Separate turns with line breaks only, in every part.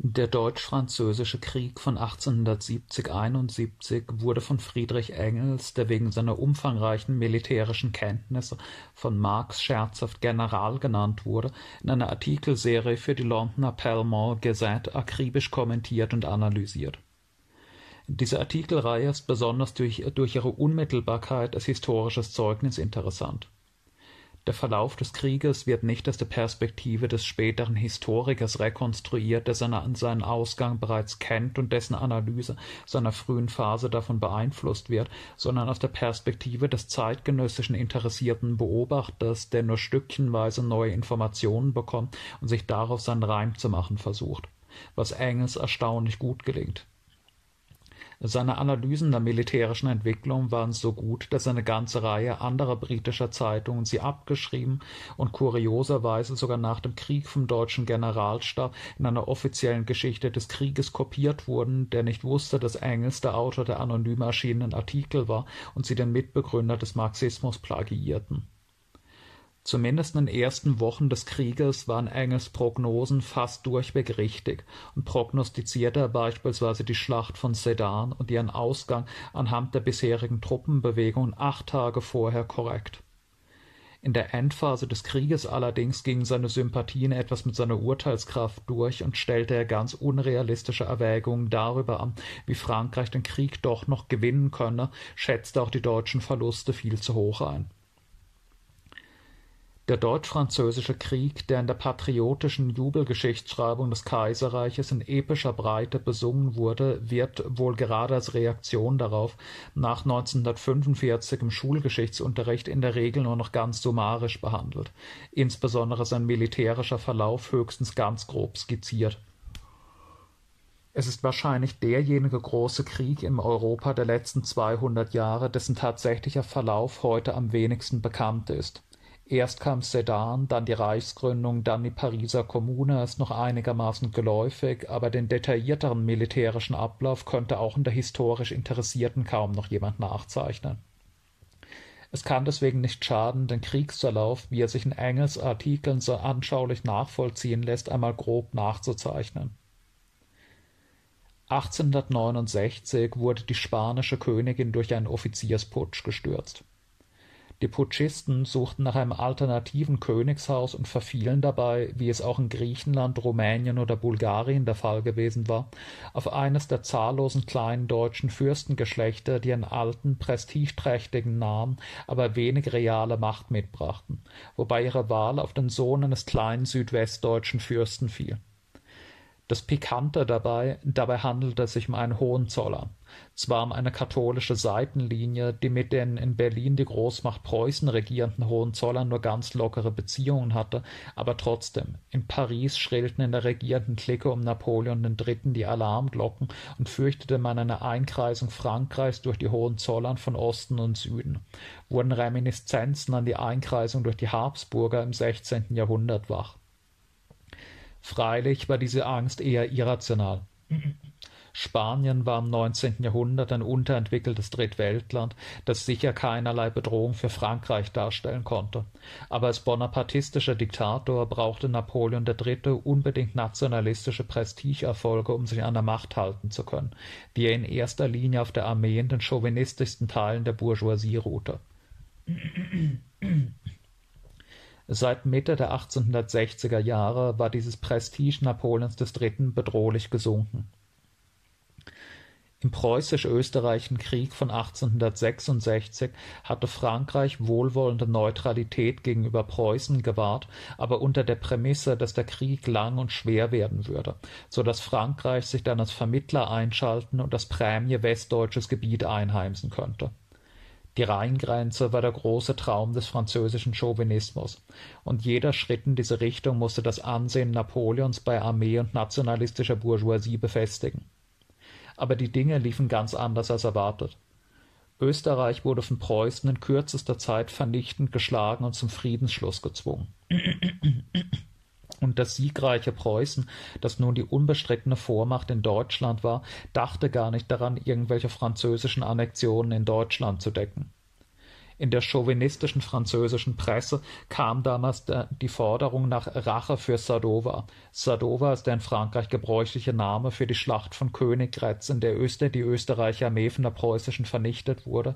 Der Deutsch-Französische Krieg von 1870 / 71 wurde von Friedrich Engels, der wegen seiner umfangreichen militärischen Kenntnisse von Marx scherzhaft General genannt wurde, in einer Artikelserie für die Londoner Pall Gazette akribisch kommentiert und analysiert. Diese Artikelreihe ist besonders durch ihre Unmittelbarkeit als historisches Zeugnis interessant der Verlauf des Krieges wird nicht aus der Perspektive des späteren Historikers rekonstruiert, der seinen Ausgang bereits kennt und dessen Analyse seiner frühen Phase davon beeinflusst wird, sondern aus der Perspektive des zeitgenössischen interessierten Beobachters, der nur stückchenweise neue Informationen bekommt und sich darauf seinen Reim zu machen versucht, was Engels erstaunlich gut gelingt seine Analysen der militärischen Entwicklung waren so gut, dass eine ganze Reihe anderer britischer Zeitungen sie abgeschrieben und kurioserweise sogar nach dem Krieg vom deutschen Generalstab in einer offiziellen Geschichte des Krieges kopiert wurden, der nicht wusste, dass Engels der Autor der anonym erschienenen Artikel war und sie den Mitbegründer des Marxismus plagiierten Zumindest in den ersten Wochen des Krieges waren Engels Prognosen fast durchweg richtig und prognostizierte er beispielsweise die Schlacht von Sedan und ihren Ausgang anhand der bisherigen Truppenbewegungen acht Tage vorher korrekt. In der Endphase des Krieges allerdings gingen seine Sympathien etwas mit seiner Urteilskraft durch und stellte er ganz unrealistische Erwägungen darüber an, wie Frankreich den Krieg doch noch gewinnen könne, schätzte auch die deutschen Verluste viel zu hoch ein der Deutsch-Französische Krieg, der in der patriotischen Jubelgeschichtsschreibung des Kaiserreiches in epischer Breite besungen wurde, wird, wohl gerade als Reaktion darauf, nach 1945 im Schulgeschichtsunterricht in der Regel nur noch ganz summarisch behandelt, insbesondere sein militärischer Verlauf höchstens ganz grob skizziert. Es ist wahrscheinlich derjenige große Krieg im Europa der letzten 200 Jahre, dessen tatsächlicher Verlauf heute am wenigsten bekannt ist Erst kam Sedan, dann die Reichsgründung, dann die Pariser Kommune ist noch einigermaßen geläufig, aber den detaillierteren militärischen Ablauf könnte auch in der historisch Interessierten kaum noch jemand nachzeichnen. Es kann deswegen nicht schaden, den Kriegsverlauf, wie er sich in Engels Artikeln so anschaulich nachvollziehen lässt, einmal grob nachzuzeichnen. 1869 wurde die spanische Königin durch einen Offiziersputsch gestürzt die Putschisten suchten nach einem alternativen Königshaus und verfielen dabei, wie es auch in Griechenland, Rumänien oder Bulgarien der Fall gewesen war, auf eines der zahllosen kleinen deutschen Fürstengeschlechter, die einen alten, prestigeträchtigen Namen, aber wenig reale Macht mitbrachten, wobei ihre Wahl auf den Sohn eines kleinen südwestdeutschen Fürsten fiel das Pikante dabei, dabei handelt es sich um einen Hohenzoller, zwar um eine katholische Seitenlinie, die mit den in Berlin die Großmacht Preußen regierenden Hohenzollern nur ganz lockere Beziehungen hatte, aber trotzdem, in Paris schrillten in der regierenden Clique um Napoleon III. die Alarmglocken und fürchtete man eine Einkreisung Frankreichs durch die Hohenzollern von Osten und Süden, wurden Reminiszenzen an die Einkreisung durch die Habsburger im 16. Jahrhundert wach Freilich war diese Angst eher irrational. Spanien war im 19. Jahrhundert ein unterentwickeltes Drittweltland, das sicher keinerlei Bedrohung für Frankreich darstellen konnte. Aber als bonapartistischer Diktator brauchte Napoleon III. unbedingt nationalistische Prestigeerfolge, um sich an der Macht halten zu können, die er in erster Linie auf der Armee in den chauvinistischsten Teilen der Bourgeoisie ruhte. Seit Mitte der 1860er Jahre war dieses Prestige Napoleons III. bedrohlich gesunken. Im Preußisch-Österreichischen Krieg von 1866 hatte Frankreich wohlwollende Neutralität gegenüber Preußen gewahrt, aber unter der Prämisse, dass der Krieg lang und schwer werden würde, so dass Frankreich sich dann als Vermittler einschalten und das Prämie westdeutsches Gebiet einheimsen könnte die Rheingrenze war der große Traum des französischen Chauvinismus, und jeder Schritt in diese Richtung musste das Ansehen Napoleons bei Armee und nationalistischer Bourgeoisie befestigen. Aber die Dinge liefen ganz anders als erwartet. Österreich wurde von Preußen in kürzester Zeit vernichtend geschlagen und zum Friedensschluss gezwungen und das siegreiche Preußen, das nun die unbestrittene Vormacht in Deutschland war, dachte gar nicht daran, irgendwelche französischen Annexionen in Deutschland zu decken. In der chauvinistischen französischen Presse kam damals die Forderung nach Rache für Sadowa. Sadowa ist der in Frankreich gebräuchliche Name für die Schlacht von Königgrätz, in der Öster die österreichische Armee von der preußischen vernichtet wurde.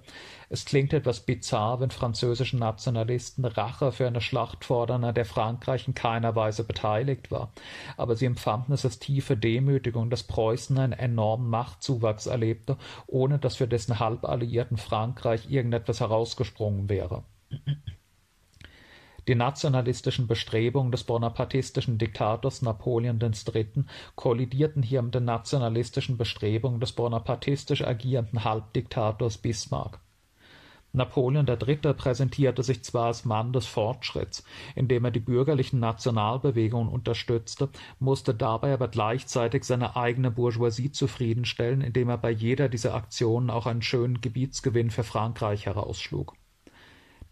Es klingt etwas bizarr, wenn französische Nationalisten Rache für eine Schlacht fordern, an der Frankreich in keiner Weise beteiligt war. Aber sie empfanden es als tiefe Demütigung, dass Preußen einen enormen Machtzuwachs erlebte, ohne dass für dessen Halballiierten Frankreich irgendetwas herausgesprochen gesprungen wäre. Die nationalistischen Bestrebungen des bonapartistischen Diktators Napoleon III. kollidierten hier mit den nationalistischen Bestrebungen des bonapartistisch agierenden Halbdiktators Bismarck. Napoleon III. präsentierte sich zwar als Mann des Fortschritts, indem er die bürgerlichen Nationalbewegungen unterstützte, musste dabei aber gleichzeitig seine eigene Bourgeoisie zufriedenstellen, indem er bei jeder dieser Aktionen auch einen schönen Gebietsgewinn für Frankreich herausschlug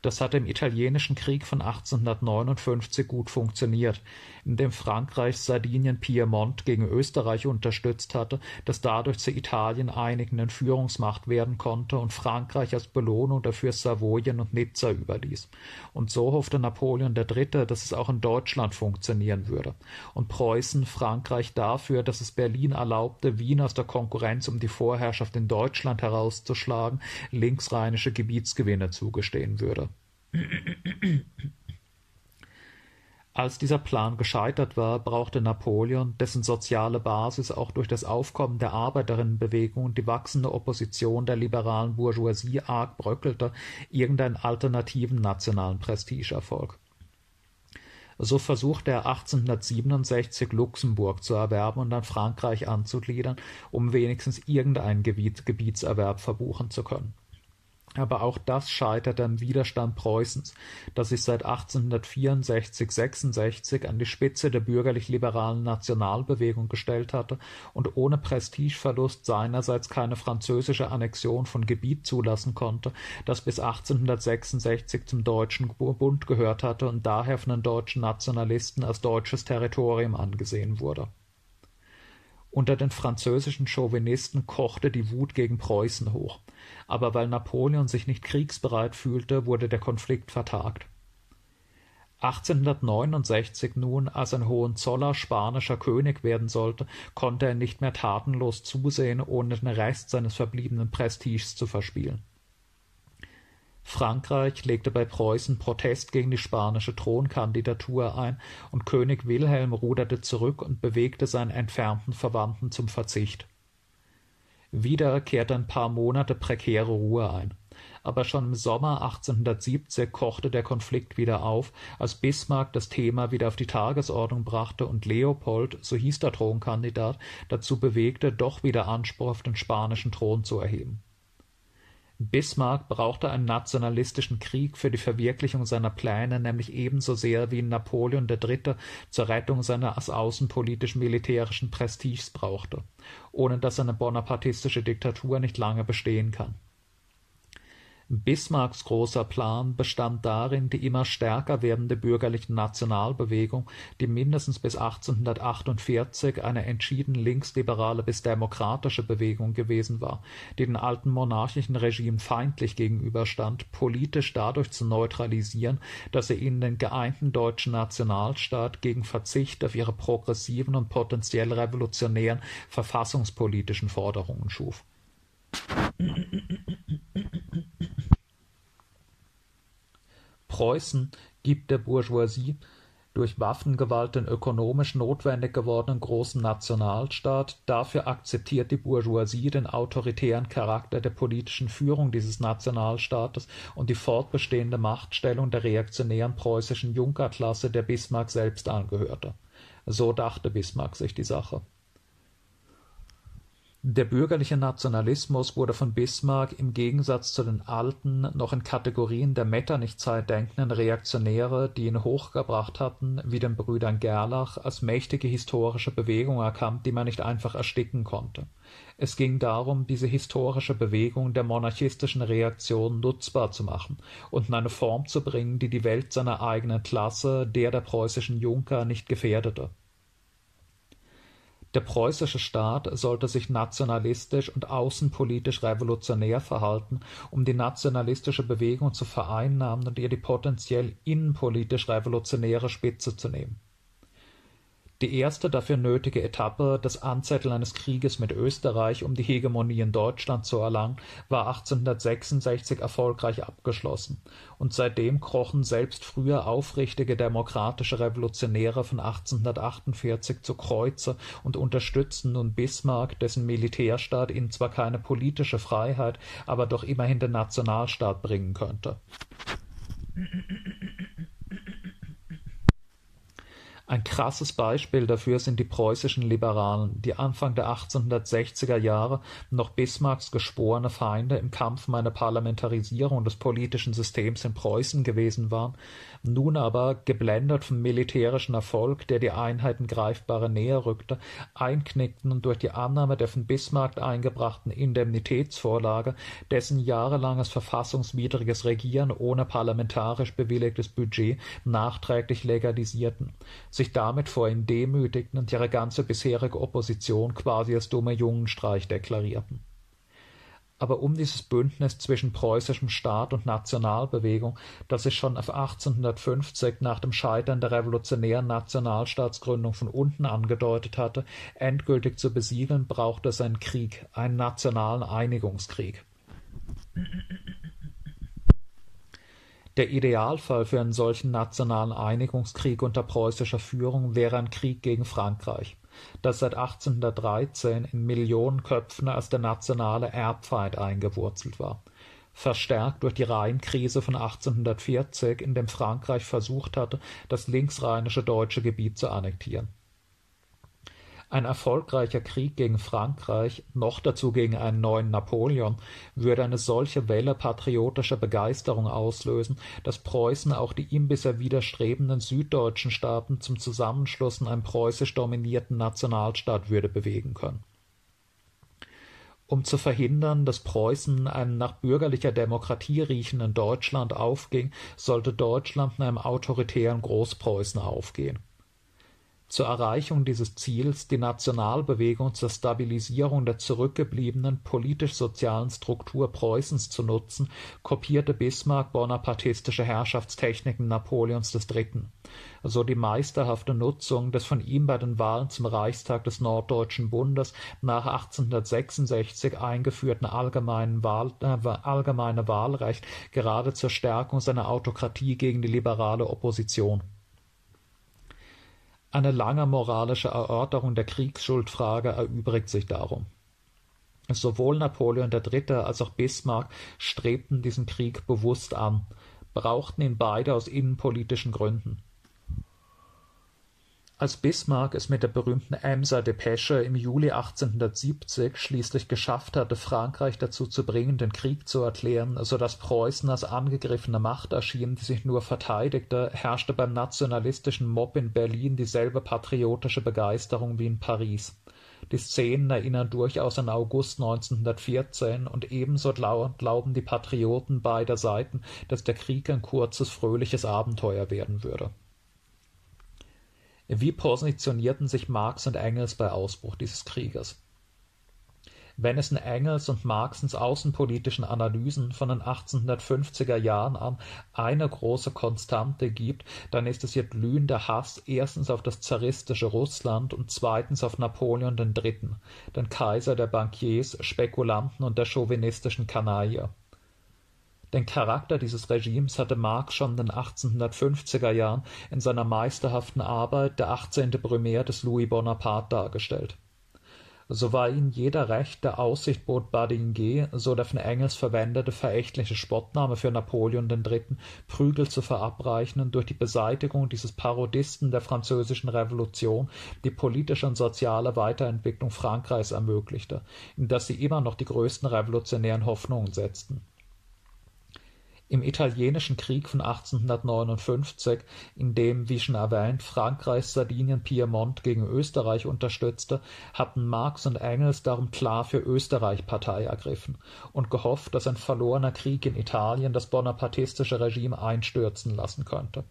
das hat im Italienischen Krieg von 1859 gut funktioniert, indem Frankreich Sardinien-Piemont gegen Österreich unterstützt hatte, das dadurch zu Italien einigenden Führungsmacht werden konnte und Frankreich als Belohnung dafür Savoyen und Nizza überließ. Und so hoffte Napoleon III., dass es auch in Deutschland funktionieren würde. Und Preußen Frankreich dafür, dass es Berlin erlaubte, Wien aus der Konkurrenz um die Vorherrschaft in Deutschland herauszuschlagen, linksrheinische Gebietsgewinne zugestehen würde. Als dieser Plan gescheitert war, brauchte Napoleon, dessen soziale Basis auch durch das Aufkommen der Arbeiterinnenbewegung und die wachsende Opposition der liberalen Bourgeoisie arg bröckelte, irgendeinen alternativen nationalen Prestigeerfolg. So versuchte er 1867 Luxemburg zu erwerben und an Frankreich anzugliedern, um wenigstens irgendeinen Gebietserwerb verbuchen zu können aber auch das scheiterte am Widerstand Preußens, das sich seit 1864/66 an die Spitze der bürgerlich-liberalen Nationalbewegung gestellt hatte und ohne Prestigeverlust seinerseits keine französische Annexion von Gebiet zulassen konnte, das bis 1866 zum Deutschen Bund gehört hatte und daher von den deutschen Nationalisten als deutsches Territorium angesehen wurde unter den französischen Chauvinisten kochte die Wut gegen Preußen hoch, aber weil Napoleon sich nicht kriegsbereit fühlte, wurde der Konflikt vertagt. 1869 nun, als ein Hohenzoller spanischer König werden sollte, konnte er nicht mehr tatenlos zusehen, ohne den Rest seines verbliebenen Prestiges zu verspielen Frankreich legte bei Preußen Protest gegen die spanische Thronkandidatur ein, und König Wilhelm ruderte zurück und bewegte seinen entfernten Verwandten zum Verzicht. Wieder kehrte ein paar Monate prekäre Ruhe ein. Aber schon im Sommer 1870 kochte der Konflikt wieder auf, als Bismarck das Thema wieder auf die Tagesordnung brachte und Leopold, so hieß der Thronkandidat, dazu bewegte, doch wieder Anspruch auf den spanischen Thron zu erheben Bismarck brauchte einen nationalistischen Krieg für die Verwirklichung seiner Pläne nämlich ebenso sehr wie Napoleon III. zur Rettung seines außenpolitisch-militärischen Prestiges brauchte, ohne dass eine bonapartistische Diktatur nicht lange bestehen kann Bismarcks großer Plan bestand darin, die immer stärker werdende bürgerliche Nationalbewegung, die mindestens bis 1848 eine entschieden linksliberale bis demokratische Bewegung gewesen war, die den alten monarchischen Regimen feindlich gegenüberstand, politisch dadurch zu neutralisieren, dass er ihnen den geeinten deutschen Nationalstaat gegen Verzicht auf ihre progressiven und potenziell revolutionären verfassungspolitischen Forderungen schuf Preußen gibt der Bourgeoisie durch Waffengewalt den ökonomisch notwendig gewordenen großen Nationalstaat, dafür akzeptiert die Bourgeoisie den autoritären Charakter der politischen Führung dieses Nationalstaates und die fortbestehende Machtstellung der reaktionären preußischen Junkerklasse, der Bismarck selbst angehörte. So dachte Bismarck sich die Sache der bürgerliche Nationalismus wurde von Bismarck im Gegensatz zu den alten, noch in Kategorien der Metternich-Zeit denkenden Reaktionäre, die ihn hochgebracht hatten, wie den Brüdern Gerlach, als mächtige historische Bewegung erkannt, die man nicht einfach ersticken konnte. Es ging darum, diese historische Bewegung der monarchistischen Reaktion nutzbar zu machen und in eine Form zu bringen, die die Welt seiner eigenen Klasse, der der preußischen Junker, nicht gefährdete Der preußische Staat sollte sich nationalistisch und außenpolitisch revolutionär verhalten, um die nationalistische Bewegung zu vereinnahmen und ihr die potenziell innenpolitisch revolutionäre Spitze zu nehmen die erste dafür nötige Etappe, das Anzetteln eines Krieges mit Österreich, um die Hegemonie in Deutschland zu erlangen, war 1866 erfolgreich abgeschlossen, und seitdem krochen selbst früher aufrichtige demokratische Revolutionäre von 1848 zu Kreuze und unterstützten nun Bismarck, dessen Militärstaat ihnen zwar keine politische Freiheit, aber doch immerhin den Nationalstaat bringen könnte ein krasses Beispiel dafür sind die preußischen Liberalen, die Anfang der 1860er Jahre noch Bismarcks geschworene Feinde im Kampf um eine Parlamentarisierung des politischen Systems in Preußen gewesen waren, nun aber, geblendet vom militärischen Erfolg, der die Einheiten greifbare näher rückte, einknickten und durch die Annahme der von Bismarck eingebrachten Indemnitätsvorlage dessen jahrelanges verfassungswidriges Regieren ohne parlamentarisch bewilligtes Budget nachträglich legalisierten sich damit vor ihm demütigten und ihre ganze bisherige Opposition quasi als dumme Jungenstreich deklarierten. Aber um dieses Bündnis zwischen preußischem Staat und Nationalbewegung, das sich schon auf 1850 nach dem Scheitern der revolutionären Nationalstaatsgründung von unten angedeutet hatte, endgültig zu besiegeln, brauchte es einen Krieg, einen nationalen Einigungskrieg. Der Idealfall für einen solchen nationalen Einigungskrieg unter preußischer Führung wäre ein Krieg gegen Frankreich, das seit 1813 in Millionen Köpfen als der nationale Erbfeind eingewurzelt war, verstärkt durch die Rheinkrise von 1840, in dem Frankreich versucht hatte, das linksrheinische deutsche Gebiet zu annektieren ein erfolgreicher Krieg gegen Frankreich, noch dazu gegen einen neuen Napoleon, würde eine solche Welle patriotischer Begeisterung auslösen, dass Preußen auch die ihm bisher widerstrebenden süddeutschen Staaten zum Zusammenschluss in einen preußisch dominierten Nationalstaat würde bewegen können. Um zu verhindern, dass Preußen einem nach bürgerlicher Demokratie riechenden Deutschland aufging, sollte Deutschland in einem autoritären Großpreußen aufgehen zur Erreichung dieses Ziels, die Nationalbewegung zur Stabilisierung der zurückgebliebenen politisch-sozialen Struktur Preußens zu nutzen, kopierte Bismarck bonapartistische Herrschaftstechniken Napoleons III., so die meisterhafte Nutzung des von ihm bei den Wahlen zum Reichstag des Norddeutschen Bundes nach 1866 eingeführten allgemeinen Wahl, äh, allgemeine Wahlrecht gerade zur Stärkung seiner Autokratie gegen die liberale Opposition eine lange moralische Erörterung der Kriegsschuldfrage erübrigt sich darum. Sowohl Napoleon III. als auch Bismarck strebten diesen Krieg bewusst an, brauchten ihn beide aus innenpolitischen Gründen als Bismarck es mit der berühmten Emser Depesche im Juli 1870 schließlich geschafft hatte, Frankreich dazu zu bringen, den Krieg zu erklären, so dass Preußen als angegriffene Macht erschien, die sich nur verteidigte, herrschte beim nationalistischen Mob in Berlin dieselbe patriotische Begeisterung wie in Paris. Die Szenen erinnern durchaus an August 1914 und ebenso glauben die Patrioten beider Seiten, dass der Krieg ein kurzes, fröhliches Abenteuer werden würde wie positionierten sich Marx und Engels bei Ausbruch dieses Krieges? Wenn es in Engels und Marxens außenpolitischen Analysen von den 1850er Jahren an eine große Konstante gibt, dann ist es ihr glühender Hass erstens auf das zaristische Russland und zweitens auf Napoleon III., den Kaiser der Bankiers, Spekulanten und der chauvinistischen Kanaille. Den Charakter dieses Regimes hatte Marx schon in den 1850er Jahren in seiner meisterhaften Arbeit Der 18. Brumaire des Louis Bonaparte dargestellt. So war ihnen jeder Recht der Aussicht bot Badinguet, so der von Engels verwendete verächtliche Spottname für Napoleon III., Prügel zu verabreichen und durch die Beseitigung dieses Parodisten der französischen Revolution die politische und soziale Weiterentwicklung Frankreichs ermöglichte, in das sie immer noch die größten revolutionären Hoffnungen setzten im Italienischen Krieg von 1859, in dem, wie schon erwähnt, Frankreich Sardinien-Piemont gegen Österreich unterstützte, hatten Marx und Engels darum klar für Österreich Partei ergriffen und gehofft, dass ein verlorener Krieg in Italien das bonapartistische Regime einstürzen lassen könnte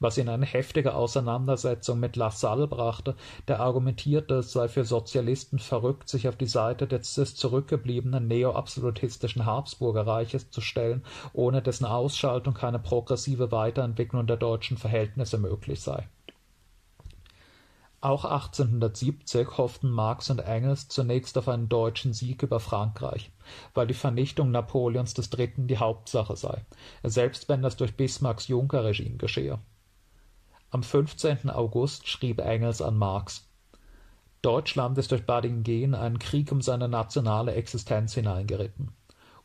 was ihn in eine heftige Auseinandersetzung mit Lassalle brachte, der argumentierte, es sei für Sozialisten verrückt, sich auf die Seite des, zurückgebliebenen neo-absolutistischen Habsburgerreiches zu stellen, ohne dessen Ausschaltung keine progressive Weiterentwicklung der deutschen Verhältnisse möglich sei. Auch 1870 hofften Marx und Engels zunächst auf einen deutschen Sieg über Frankreich, weil die Vernichtung Napoleons III. die Hauptsache sei, selbst wenn das durch Bismarcks Juncker-Regime geschehe. Am 15. August schrieb Engels an Marx Deutschland ist durch Badingen einen Krieg um seine nationale Existenz hineingeritten.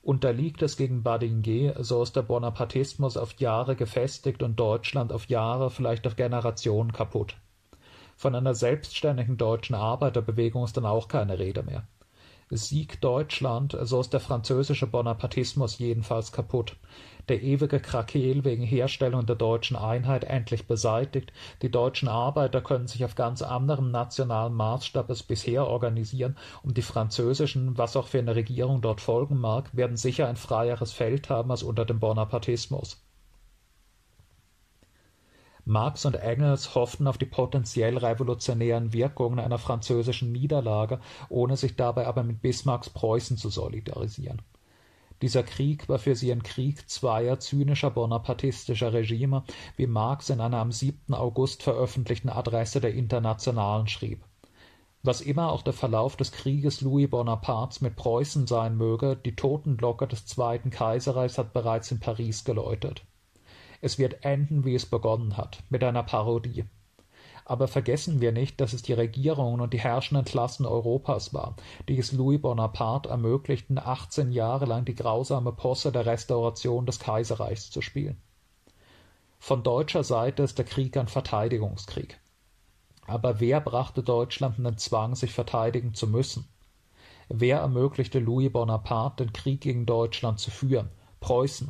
Unterliegt es gegen Badingen, so ist der Bonapartismus auf Jahre gefestigt und Deutschland auf Jahre, vielleicht auf Generationen kaputt. Von einer selbstständigen deutschen Arbeiterbewegung ist dann auch keine Rede mehr. Sieg Deutschland, so ist der französische Bonapartismus jedenfalls kaputt. Der ewige Krakeel wegen Herstellung der deutschen Einheit endlich beseitigt. Die deutschen Arbeiter können sich auf ganz anderem nationalen Maßstab als bisher organisieren und die französischen, was auch für eine Regierung dort folgen mag, werden sicher ein freieres Feld haben als unter dem Bonapartismus. Marx und Engels hofften auf die potenziell revolutionären Wirkungen einer französischen Niederlage, ohne sich dabei aber mit Bismarcks Preußen zu solidarisieren. Dieser Krieg war für sie ein Krieg zweier zynischer bonapartistischer Regime, wie Marx in einer am 7. August veröffentlichten Adresse der Internationalen schrieb. Was immer auch der Verlauf des Krieges Louis Bonapartes mit Preußen sein möge, die Totenglocke des Zweiten Kaiserreichs hat bereits in Paris geläutet. Es wird enden, wie es begonnen hat, mit einer Parodie. Aber vergessen wir nicht, dass es die Regierungen und die herrschenden Klassen Europas waren, die es Louis Bonaparte ermöglichten, 18 Jahre lang die grausame Posse der Restauration des Kaiserreichs zu spielen. Von deutscher Seite ist der Krieg ein Verteidigungskrieg. Aber wer brachte Deutschland in den Zwang, sich verteidigen zu müssen? Wer ermöglichte Louis Bonaparte, den Krieg gegen Deutschland zu führen? Preußen.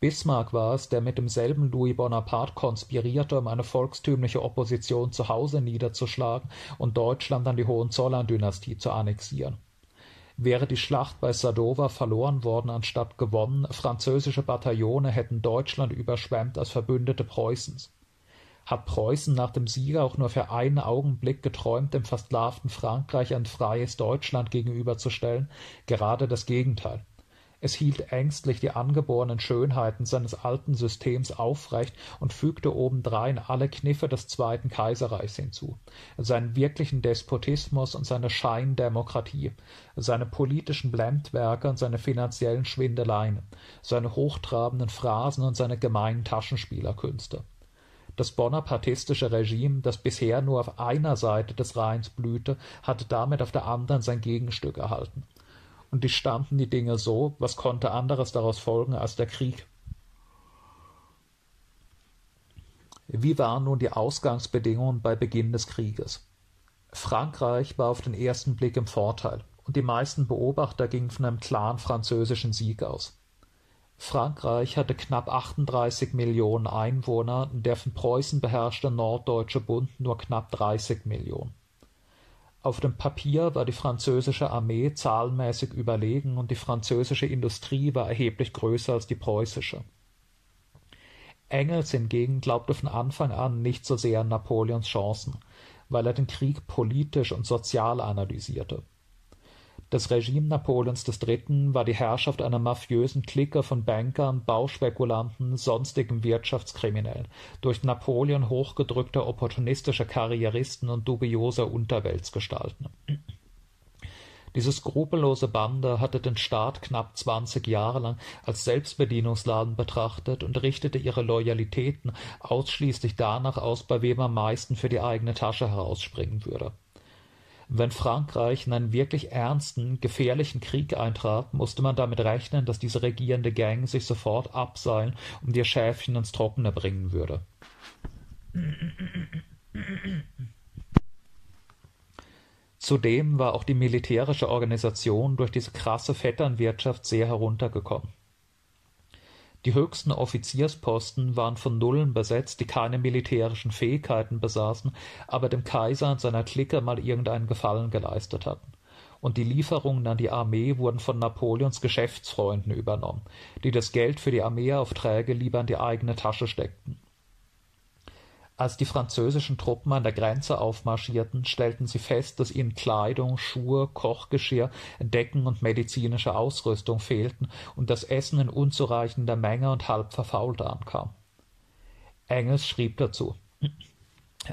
Bismarck war es, der mit demselben Louis Bonaparte konspirierte, um eine volkstümliche Opposition zu Hause niederzuschlagen und Deutschland an die Hohenzollern-Dynastie zu annexieren. Wäre die Schlacht bei Sadowa verloren worden anstatt gewonnen, französische Bataillone hätten Deutschland überschwemmt als Verbündete Preußens. Hat Preußen nach dem Sieg auch nur für einen Augenblick geträumt, dem versklavten Frankreich ein freies Deutschland gegenüberzustellen? Gerade das Gegenteil. Es hielt ängstlich die angeborenen Schönheiten seines alten Systems aufrecht und fügte obendrein alle Kniffe des Zweiten Kaiserreichs hinzu, seinen wirklichen Despotismus und seine Scheindemokratie, seine politischen Blendwerke und seine finanziellen Schwindeleien, seine hochtrabenden Phrasen und seine gemeinen Taschenspielerkünste. Das bonapartistische Regime, das bisher nur auf einer Seite des Rheins blühte, hatte damit auf der anderen sein Gegenstück erhalten und die standen die Dinge so, was konnte anderes daraus folgen als der Krieg? Wie waren nun die Ausgangsbedingungen bei Beginn des Krieges? Frankreich war auf den ersten Blick im Vorteil, und die meisten Beobachter gingen von einem klaren französischen Sieg aus. Frankreich hatte knapp 38 Millionen Einwohner, der von Preußen beherrschte Norddeutsche Bund nur knapp 30 Millionen. Auf dem Papier war die französische Armee zahlenmäßig überlegen und die französische Industrie war erheblich größer als die preußische. Engels hingegen glaubte von Anfang an nicht so sehr an Napoleons Chancen, weil er den Krieg politisch und sozial analysierte das Regime Napoleons III. war die Herrschaft einer mafiösen Clique von Bankern, Bauspekulanten, sonstigen Wirtschaftskriminellen, durch Napoleon hochgedrückter opportunistischer Karrieristen und dubioser Unterweltsgestalten. Diese skrupellose Bande hatte den Staat knapp zwanzig Jahre lang als Selbstbedienungsladen betrachtet und richtete ihre Loyalitäten ausschließlich danach aus, bei wem am meisten für die eigene Tasche herausspringen würde wenn Frankreich in einen wirklich ernsten, gefährlichen Krieg eintrat, musste man damit rechnen, dass diese regierende Gang sich sofort abseilen und ihr Schäfchen ins Trockene bringen würde. Zudem war auch die militärische Organisation durch diese krasse Vetternwirtschaft sehr heruntergekommen. Die höchsten Offiziersposten waren von Nullen besetzt, die keine militärischen Fähigkeiten besaßen, aber dem Kaiser und seiner Clique mal irgendeinen Gefallen geleistet hatten. Und die Lieferungen an die Armee wurden von Napoleons Geschäftsfreunden übernommen, die das Geld für die Armeeaufträge lieber in die eigene Tasche steckten. Als die französischen Truppen an der Grenze aufmarschierten, stellten sie fest, dass ihnen Kleidung, Schuhe, Kochgeschirr, Decken und medizinische Ausrüstung fehlten und das Essen in unzureichender Menge und halb verfault ankam. Engels schrieb dazu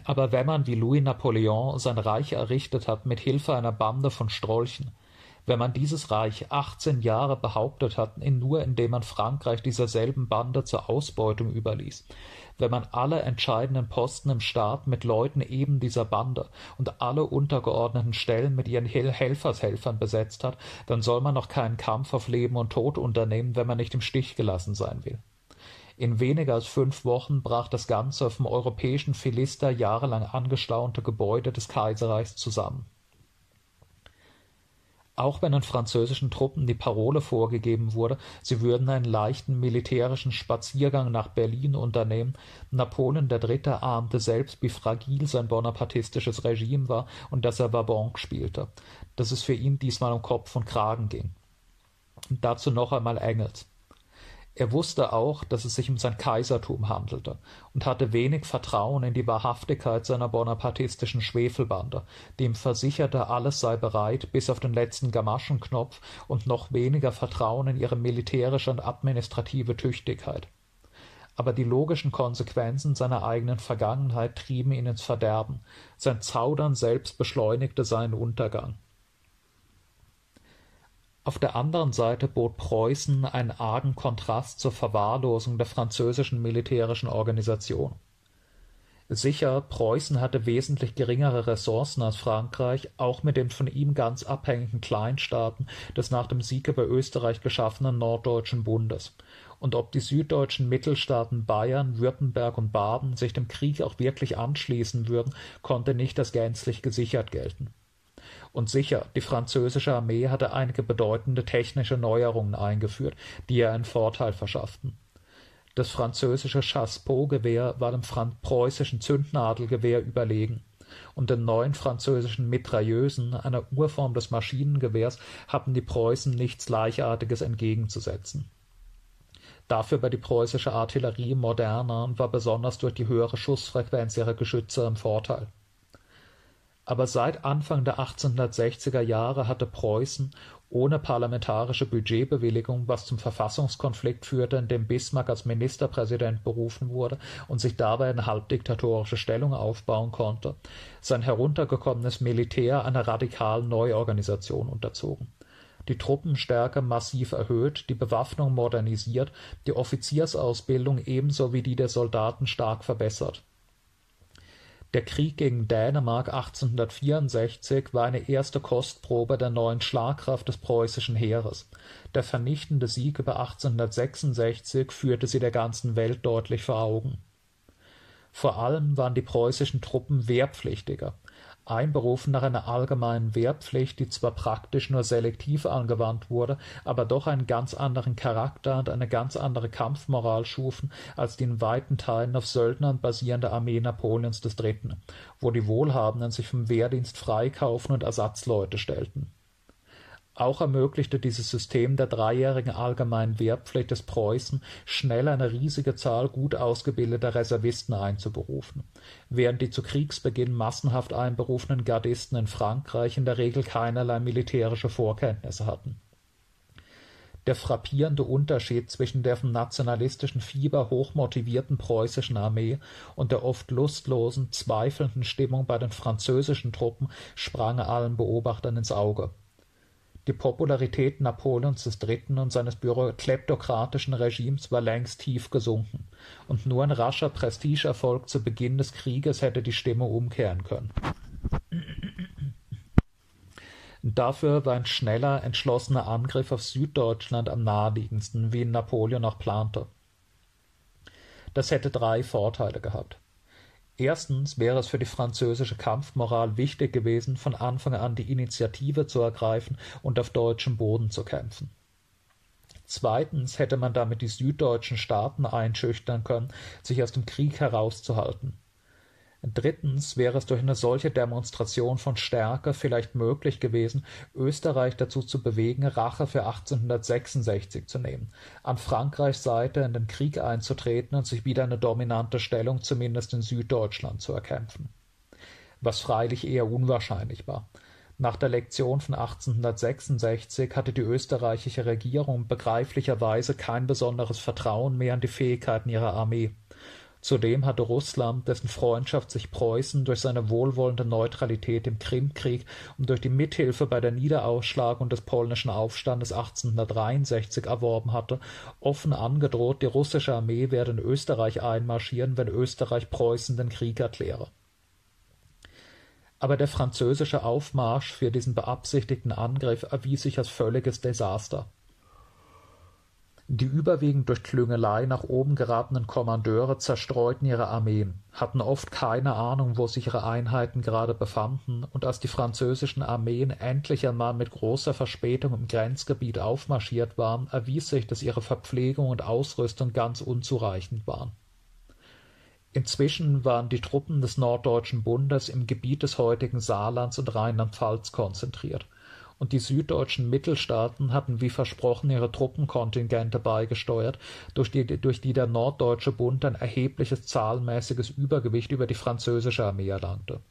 aber wenn man wie Louis Napoleon sein Reich errichtet hat mit Hilfe einer Bande von Strolchen, wenn man dieses Reich achtzehn Jahre behauptet hat, nur indem man Frankreich dieser selben Bande zur Ausbeutung überließ, wenn man alle entscheidenden Posten im Staat mit Leuten eben dieser Bande und alle untergeordneten Stellen mit ihren Helfershelfern besetzt hat, dann soll man noch keinen Kampf auf Leben und Tod unternehmen, wenn man nicht im Stich gelassen sein will. In weniger als fünf Wochen brach das ganze vom europäischen Philister jahrelang angestaunte Gebäude des Kaiserreichs zusammen. Auch wenn den französischen Truppen die Parole vorgegeben wurde, sie würden einen leichten militärischen Spaziergang nach Berlin unternehmen, Napoleon III. ahnte selbst, wie fragil sein bonapartistisches Regime war und dass er Bourbon spielte, dass es für ihn diesmal um Kopf und Kragen ging. Und dazu noch einmal Engels. Er wusste auch, dass es sich um sein Kaisertum handelte und hatte wenig Vertrauen in die Wahrhaftigkeit seiner bonapartistischen Schwefelbande, die ihm versicherte, alles sei bereit, bis auf den letzten Gamaschenknopf, und noch weniger Vertrauen in ihre militärische und administrative Tüchtigkeit. Aber die logischen Konsequenzen seiner eigenen Vergangenheit trieben ihn ins Verderben, sein Zaudern selbst beschleunigte seinen Untergang. Auf der anderen Seite bot Preußen einen argen Kontrast zur Verwahrlosung der französischen militärischen Organisation. Sicher, Preußen hatte wesentlich geringere Ressourcen als Frankreich, auch mit den von ihm ganz abhängigen Kleinstaaten des nach dem Sieg über Österreich geschaffenen Norddeutschen Bundes. Und ob die süddeutschen Mittelstaaten Bayern, Württemberg und Baden sich dem Krieg auch wirklich anschließen würden, konnte nicht als gänzlich gesichert gelten und sicher, die französische Armee hatte einige bedeutende technische Neuerungen eingeführt, die ihr einen Vorteil verschafften. Das französische Chassepot-Gewehr war dem preußischen Zündnadelgewehr überlegen, und den neuen französischen Mitrailleusen, einer Urform des Maschinengewehrs, hatten die Preußen nichts Gleichartiges entgegenzusetzen. Dafür war die preußische Artillerie moderner und war besonders durch die höhere Schussfrequenz ihrer Geschütze im Vorteil aber seit Anfang der 1860er Jahre hatte Preußen ohne parlamentarische Budgetbewilligung, was zum Verfassungskonflikt führte, in dem Bismarck als Ministerpräsident berufen wurde und sich dabei eine halbdiktatorische Stellung aufbauen konnte, sein heruntergekommenes Militär einer radikalen Neuorganisation unterzogen. Die Truppenstärke massiv erhöht, die Bewaffnung modernisiert, die Offiziersausbildung ebenso wie die der Soldaten stark verbessert der Krieg gegen Dänemark 1864 war eine erste Kostprobe der neuen Schlagkraft des preußischen Heeres. Der vernichtende Sieg über 1866 führte sie der ganzen Welt deutlich vor Augen. Vor allem waren die preußischen Truppen wehrpflichtiger einberufen nach einer allgemeinen Wehrpflicht, die zwar praktisch nur selektiv angewandt wurde, aber doch einen ganz anderen Charakter und eine ganz andere Kampfmoral schufen als die in weiten Teilen auf Söldnern basierende Armee Napoleons III., wo die Wohlhabenden sich vom Wehrdienst freikaufen und Ersatzleute stellten auch ermöglichte dieses System der dreijährigen allgemeinen Wehrpflicht des Preußen, schnell eine riesige Zahl gut ausgebildeter Reservisten einzuberufen, während die zu Kriegsbeginn massenhaft einberufenen Gardisten in Frankreich in der Regel keinerlei militärische Vorkenntnisse hatten. Der frappierende Unterschied zwischen der vom nationalistischen Fieber hochmotivierten preußischen Armee und der oft lustlosen, zweifelnden Stimmung bei den französischen Truppen sprang allen Beobachtern ins Auge die Popularität Napoleons III. und seines kleptokratischen Regimes war längst tief gesunken, und nur ein rascher Prestigeerfolg zu Beginn des Krieges hätte die Stimme umkehren können. Dafür war ein schneller, entschlossener Angriff auf Süddeutschland am naheliegendsten, wie ihn Napoleon auch plante. Das hätte drei Vorteile gehabt. Erstens wäre es für die französische Kampfmoral wichtig gewesen, von Anfang an die Initiative zu ergreifen und auf deutschem Boden zu kämpfen. Zweitens hätte man damit die süddeutschen Staaten einschüchtern können, sich aus dem Krieg herauszuhalten. Drittens wäre es durch eine solche Demonstration von Stärke vielleicht möglich gewesen, Österreich dazu zu bewegen, Rache für 1866 zu nehmen, an Frankreichs Seite in den Krieg einzutreten und sich wieder eine dominante Stellung zumindest in Süddeutschland zu erkämpfen. Was freilich eher unwahrscheinlich war. Nach der Lektion von 1866 hatte die österreichische Regierung begreiflicherweise kein besonderes Vertrauen mehr in die Fähigkeiten ihrer Armee. Zudem hatte Russland, dessen Freundschaft sich Preußen durch seine wohlwollende Neutralität im Krimkrieg und durch die Mithilfe bei der Wiederausschlagung des polnischen Aufstandes 1863 erworben hatte, offen angedroht, die russische Armee werde in Österreich einmarschieren, wenn Österreich Preußen den Krieg erkläre. Aber der französische Aufmarsch für diesen beabsichtigten Angriff erwies sich als völliges Desaster. Die überwiegend durch Klüngelei nach oben geratenen Kommandeure zerstreuten ihre Armeen, hatten oft keine Ahnung, wo sich ihre Einheiten gerade befanden, und als die französischen Armeen endlich einmal mit großer Verspätung im Grenzgebiet aufmarschiert waren, erwies sich, dass ihre Verpflegung und Ausrüstung ganz unzureichend waren. Inzwischen waren die Truppen des Norddeutschen Bundes im Gebiet des heutigen Saarlands und Rheinland-Pfalz konzentriert und die süddeutschen Mittelstaaten hatten wie versprochen ihre Truppenkontingente beigesteuert, durch die, durch die der Norddeutsche Bund ein erhebliches zahlenmäßiges Übergewicht über die französische Armee erlangte.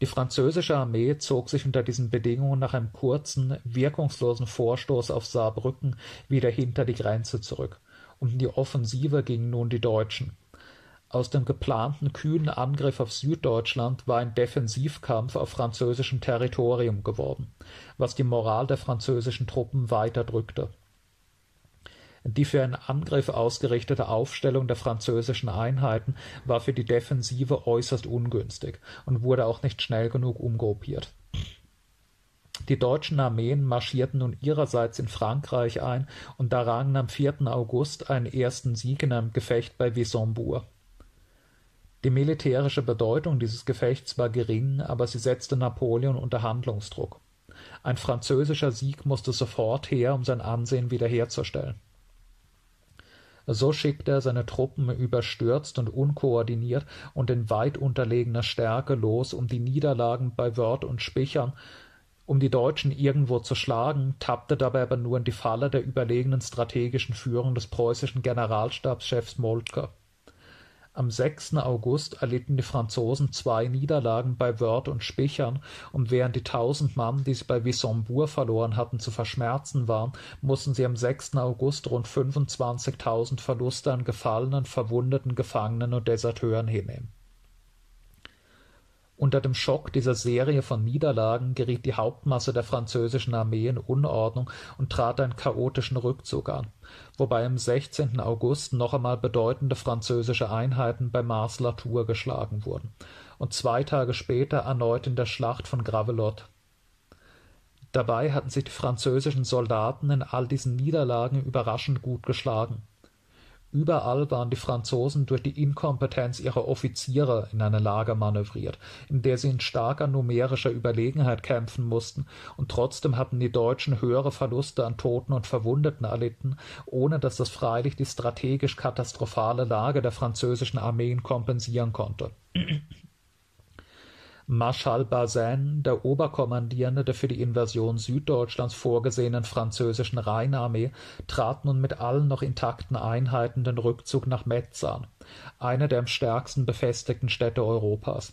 Die französische Armee zog sich unter diesen Bedingungen nach einem kurzen, wirkungslosen Vorstoß auf Saarbrücken wieder hinter die Grenze zurück. Um die Offensive gingen nun die Deutschen. Aus dem geplanten kühnen Angriff auf Süddeutschland war ein Defensivkampf auf französischem Territorium geworden, was die Moral der französischen Truppen weiter drückte. Die für einen Angriff ausgerichtete Aufstellung der französischen Einheiten war für die Defensive äußerst ungünstig und wurde auch nicht schnell genug umgruppiert. Die deutschen Armeen marschierten nun ihrerseits in Frankreich ein und errangen am 4. August einen ersten Sieg in einem Gefecht bei Wissembourg. Die militärische Bedeutung dieses Gefechts war gering, aber sie setzte Napoleon unter Handlungsdruck. Ein französischer Sieg musste sofort her, um sein Ansehen wiederherzustellen. So schickte er seine Truppen überstürzt und unkoordiniert und in weit unterlegener Stärke los, um die Niederlagen bei Wörth und Spichern, um die Deutschen irgendwo zu schlagen, tappte dabei aber nur in die Falle der überlegenen strategischen Führung des preußischen Generalstabschefs Moltke. Am 6. August erlitten die Franzosen zwei Niederlagen bei Wörth und Spichern, und während die tausend Mann, die sie bei Wissembourg verloren hatten, zu verschmerzen waren, mussten sie am 6. August rund 25.000 Verluste an Gefallenen, Verwundeten, Gefangenen und Deserteuren hinnehmen unter dem Schock dieser Serie von Niederlagen geriet die Hauptmasse der französischen Armee in Unordnung und trat einen chaotischen Rückzug an, wobei am 16. August noch einmal bedeutende französische Einheiten bei Mars-la-Tour geschlagen wurden und zwei Tage später erneut in der Schlacht von Gravelotte. Dabei hatten sich die französischen Soldaten in all diesen Niederlagen überraschend gut geschlagen Überall waren die Franzosen durch die Inkompetenz ihrer Offiziere in eine Lage manövriert, in der sie in starker numerischer Überlegenheit kämpfen mussten, und trotzdem hatten die Deutschen höhere Verluste an Toten und Verwundeten erlitten, ohne dass das freilich die strategisch katastrophale Lage der französischen Armeen kompensieren konnte Marschall Bazaine, der Oberkommandierende der für die Invasion Süddeutschlands vorgesehenen französischen Rheinarmee, trat nun mit allen noch intakten Einheiten den Rückzug nach Metz an, einer der am stärksten befestigten Städte Europas.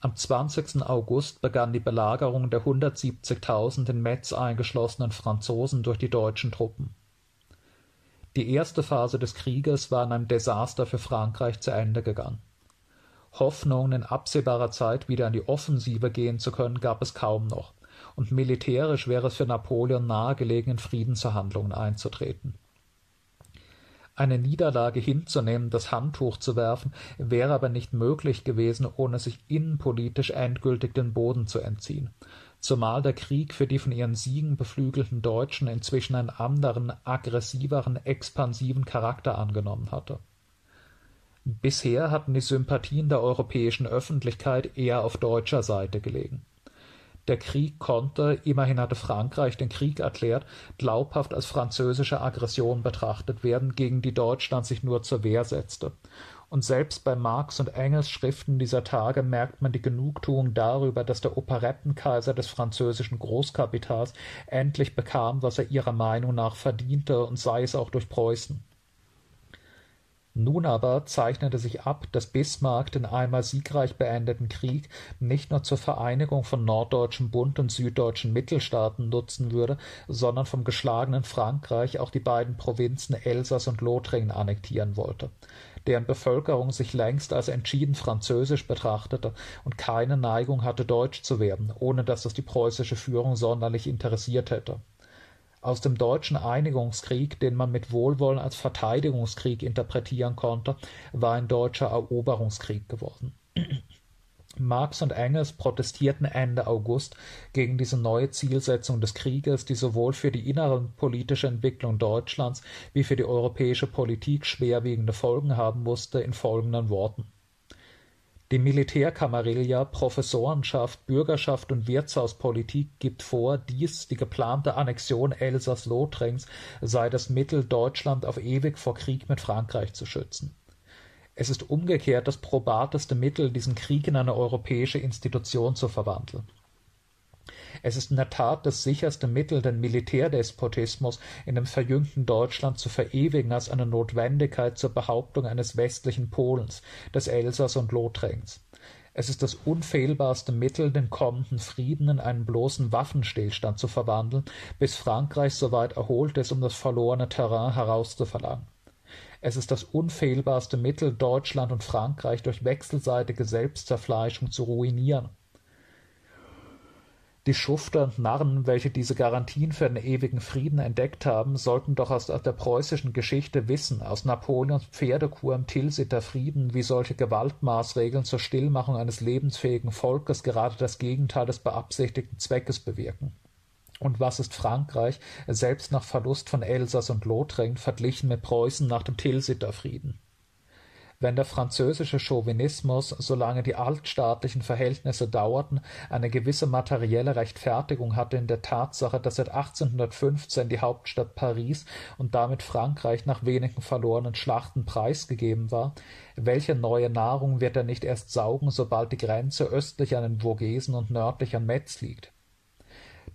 Am 20. August begann die Belagerung der 170.000 in Metz eingeschlossenen Franzosen durch die deutschen Truppen. Die erste Phase des Krieges war in einem Desaster für Frankreich zu Ende gegangen Hoffnung, in absehbarer Zeit wieder an die Offensive gehen zu können, gab es kaum noch, und militärisch wäre es für Napoleon nahegelegen, in Friedensverhandlungen einzutreten. Eine Niederlage hinzunehmen, das Handtuch zu werfen, wäre aber nicht möglich gewesen, ohne sich innenpolitisch endgültig den Boden zu entziehen, zumal der Krieg für die von ihren Siegen beflügelten Deutschen inzwischen einen anderen, aggressiveren, expansiven Charakter angenommen hatte Bisher hatten die Sympathien der europäischen Öffentlichkeit eher auf deutscher Seite gelegen. Der Krieg konnte, immerhin hatte Frankreich den Krieg erklärt, glaubhaft als französische Aggression betrachtet werden, gegen die Deutschland sich nur zur Wehr setzte. und selbst bei Marx und Engels Schriften dieser Tage merkt man die Genugtuung darüber, dass der Operettenkaiser des französischen Großkapitals endlich bekam, was er ihrer Meinung nach verdiente, und sei es auch durch Preußen. Nun aber zeichnete sich ab, dass Bismarck den einmal siegreich beendeten Krieg nicht nur zur Vereinigung von Norddeutschem Bund und süddeutschen Mittelstaaten nutzen würde, sondern vom geschlagenen Frankreich auch die beiden Provinzen Elsass und Lothringen annektieren wollte deren Bevölkerung sich längst als entschieden französisch betrachtete und keine Neigung hatte, deutsch zu werden, ohne dass es die preußische Führung sonderlich interessiert hätte. Aus dem Deutschen Einigungskrieg, den man mit Wohlwollen als Verteidigungskrieg interpretieren konnte, war ein deutscher Eroberungskrieg geworden. Marx und Engels protestierten Ende August gegen diese neue Zielsetzung des Krieges, die sowohl für die innerpolitische Entwicklung Deutschlands wie für die europäische Politik schwerwiegende Folgen haben musste, in folgenden Worten Die Militärkamarilla, Professorenschaft, Bürgerschaft und Wirtshauspolitik gibt vor, dies, die geplante Annexion Elsass-Lothringens, sei das Mittel, Deutschland auf ewig vor Krieg mit Frankreich zu schützen es ist umgekehrt das probateste Mittel, diesen Krieg in eine europäische Institution zu verwandeln. Es ist in der Tat das sicherste Mittel, den Militärdespotismus in dem verjüngten Deutschland zu verewigen als eine Notwendigkeit zur Behauptung eines westlichen Polens, des Elsass und Lothrings. Es ist das unfehlbarste Mittel, den kommenden Frieden in einen bloßen Waffenstillstand zu verwandeln, bis Frankreich soweit erholt ist, um das verlorene Terrain herauszuverlangen. Es ist das unfehlbarste Mittel, Deutschland und Frankreich durch wechselseitige Selbstzerfleischung zu ruinieren. Die Schufter und Narren, welche diese Garantien für den ewigen Frieden entdeckt haben, sollten doch aus der preußischen Geschichte wissen, aus Napoleons Pferdekur im Tilsiter Frieden, wie solche Gewaltmaßregeln zur Stillmachung eines lebensfähigen Volkes gerade das Gegenteil des beabsichtigten Zweckes bewirken. Und was ist Frankreich, selbst nach Verlust von Elsass und Lothringen, verglichen mit Preußen nach dem Tilsiter Frieden? Wenn der französische Chauvinismus, solange die altstaatlichen Verhältnisse dauerten, eine gewisse materielle Rechtfertigung hatte in der Tatsache, dass seit 1815 die Hauptstadt Paris und damit Frankreich nach wenigen verlorenen Schlachten preisgegeben war, welche neue Nahrung wird er nicht erst saugen, sobald die Grenze östlich an den Vogesen und nördlich an Metz liegt?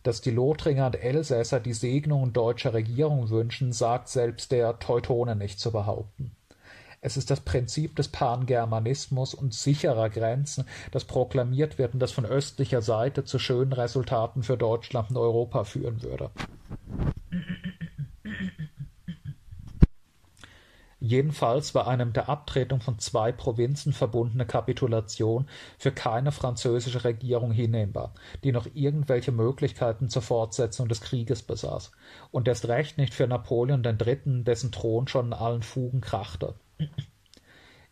Dass die Lothringer und Elsässer die Segnung deutscher Regierung wünschen, sagt selbst der Teutone nicht zu behaupten. Es ist das Prinzip des Pangermanismus und sicherer Grenzen, das proklamiert wird und das von östlicher Seite zu schönen Resultaten für Deutschland und Europa führen würde. Jedenfalls war eine mit der Abtretung von zwei Provinzen verbundene Kapitulation für keine französische Regierung hinnehmbar, die noch irgendwelche Möglichkeiten zur Fortsetzung des Krieges besaß, und erst recht nicht für Napoleon III., dessen Thron schon in allen Fugen krachte.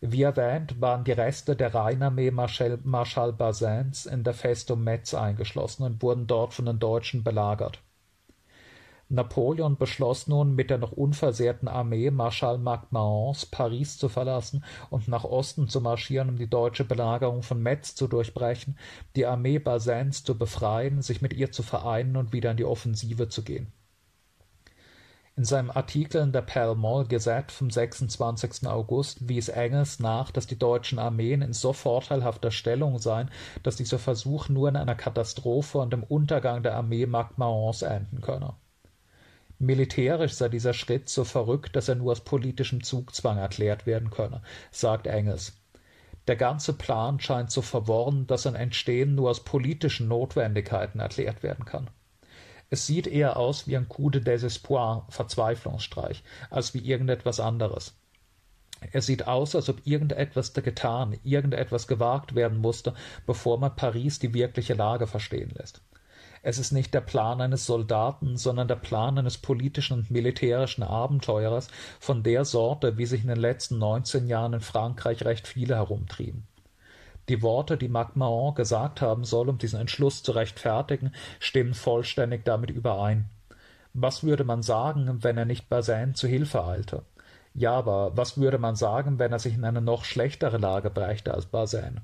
Wie erwähnt, waren die Reste der Rheinarmee Marschall, Bazins in der Festung Metz eingeschlossen und wurden dort von den Deutschen belagert Napoleon beschloss nun, mit der noch unversehrten Armee Marschall MacMahons Paris zu verlassen und nach Osten zu marschieren, um die deutsche Belagerung von Metz zu durchbrechen, die Armee Bazins zu befreien, sich mit ihr zu vereinen und wieder in die Offensive zu gehen. In seinem Artikel in der Pall Mall Gazette vom 26. August wies Engels nach, dass die deutschen Armeen in so vorteilhafter Stellung seien, dass dieser Versuch nur in einer Katastrophe und dem Untergang der Armee MacMahons enden könne Militärisch sei dieser Schritt so verrückt, dass er nur aus politischem Zugzwang erklärt werden könne, sagt Engels. Der ganze Plan scheint so verworren, dass sein Entstehen nur aus politischen Notwendigkeiten erklärt werden kann. Es sieht eher aus wie ein coup de désespoir, Verzweiflungsstreich, als wie irgendetwas anderes. Er sieht aus, als ob irgendetwas getan, irgendetwas gewagt werden musste, bevor man Paris die wirkliche Lage verstehen lässt. Es ist nicht der Plan eines Soldaten, sondern der Plan eines politischen und militärischen Abenteurers von der Sorte, wie sich in den letzten neunzehn Jahren in Frankreich recht viele herumtrieben. Die Worte, die MacMahon gesagt haben soll, um diesen Entschluss zu rechtfertigen, stimmen vollständig damit überein. Was würde man sagen, wenn er nicht Bazaine zu Hilfe eilte? Ja, aber was würde man sagen, wenn er sich in eine noch schlechtere Lage brächte als Bazaine?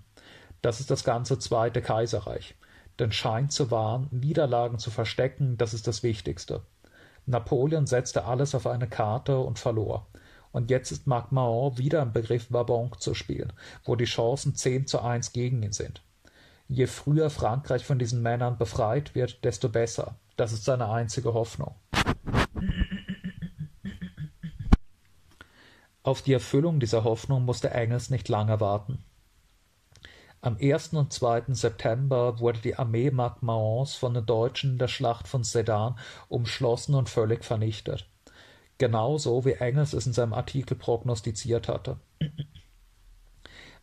Das ist das ganze Zweite Kaiserreich den Schein zu wahren, Niederlagen zu verstecken, das ist das Wichtigste. Napoleon setzte alles auf eine Karte und verlor. Und jetzt ist Marc Mahon wieder im Begriff Wabonk zu spielen, wo die Chancen 10 zu 1 gegen ihn sind. Je früher Frankreich von diesen Männern befreit wird, desto besser. Das ist seine einzige Hoffnung. Auf die Erfüllung dieser Hoffnung musste Engels nicht lange warten. Am 1. und 2. September wurde die Armee Marc Mahons von den Deutschen in der Schlacht von Sedan umschlossen und völlig vernichtet. Genauso wie Engels es in seinem Artikel prognostiziert hatte.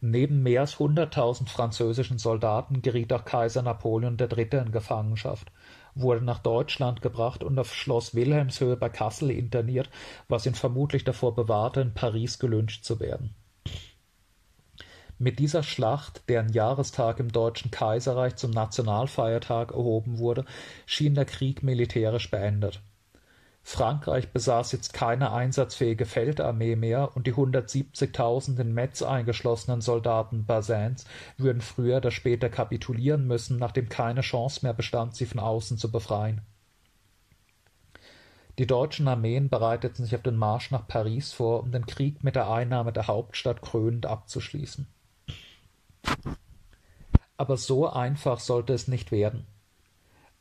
Neben mehr als hunderttausend französischen Soldaten geriet auch Kaiser Napoleon III. in Gefangenschaft, wurde nach Deutschland gebracht und auf Schloss Wilhelmshöhe bei Kassel interniert, was ihn vermutlich davor bewahrte, in Paris gelyncht zu werden. Mit dieser Schlacht, deren Jahrestag im Deutschen Kaiserreich zum Nationalfeiertag erhoben wurde, schien der Krieg militärisch beendet. Frankreich besaß jetzt keine einsatzfähige Feldarmee mehr und die 170.000 in Metz eingeschlossenen Soldaten Bazins würden früher oder später kapitulieren müssen, nachdem keine Chance mehr bestand, sie von außen zu befreien. Die deutschen Armeen bereiteten sich auf den Marsch nach Paris vor, um den Krieg mit der Einnahme der Hauptstadt krönend abzuschließen. Aber so einfach sollte es nicht werden.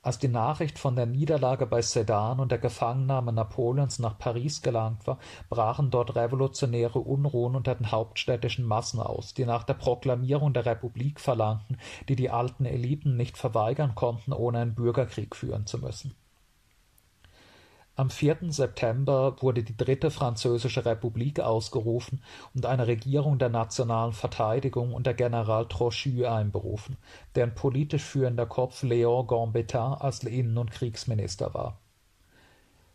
Als die Nachricht von der Niederlage bei Sedan und der Gefangennahme Napoleons nach Paris gelangt war, brachen dort revolutionäre Unruhen unter den hauptstädtischen Massen aus, die nach der Proklamierung der Republik verlangten, die die alten Eliten nicht verweigern konnten, ohne einen Bürgerkrieg führen zu müssen. Am 4. September wurde die Dritte Französische Republik ausgerufen und eine Regierung der nationalen Verteidigung unter General Trochu einberufen, deren politisch führender Kopf Léon Gambetta als Innen- und Kriegsminister war.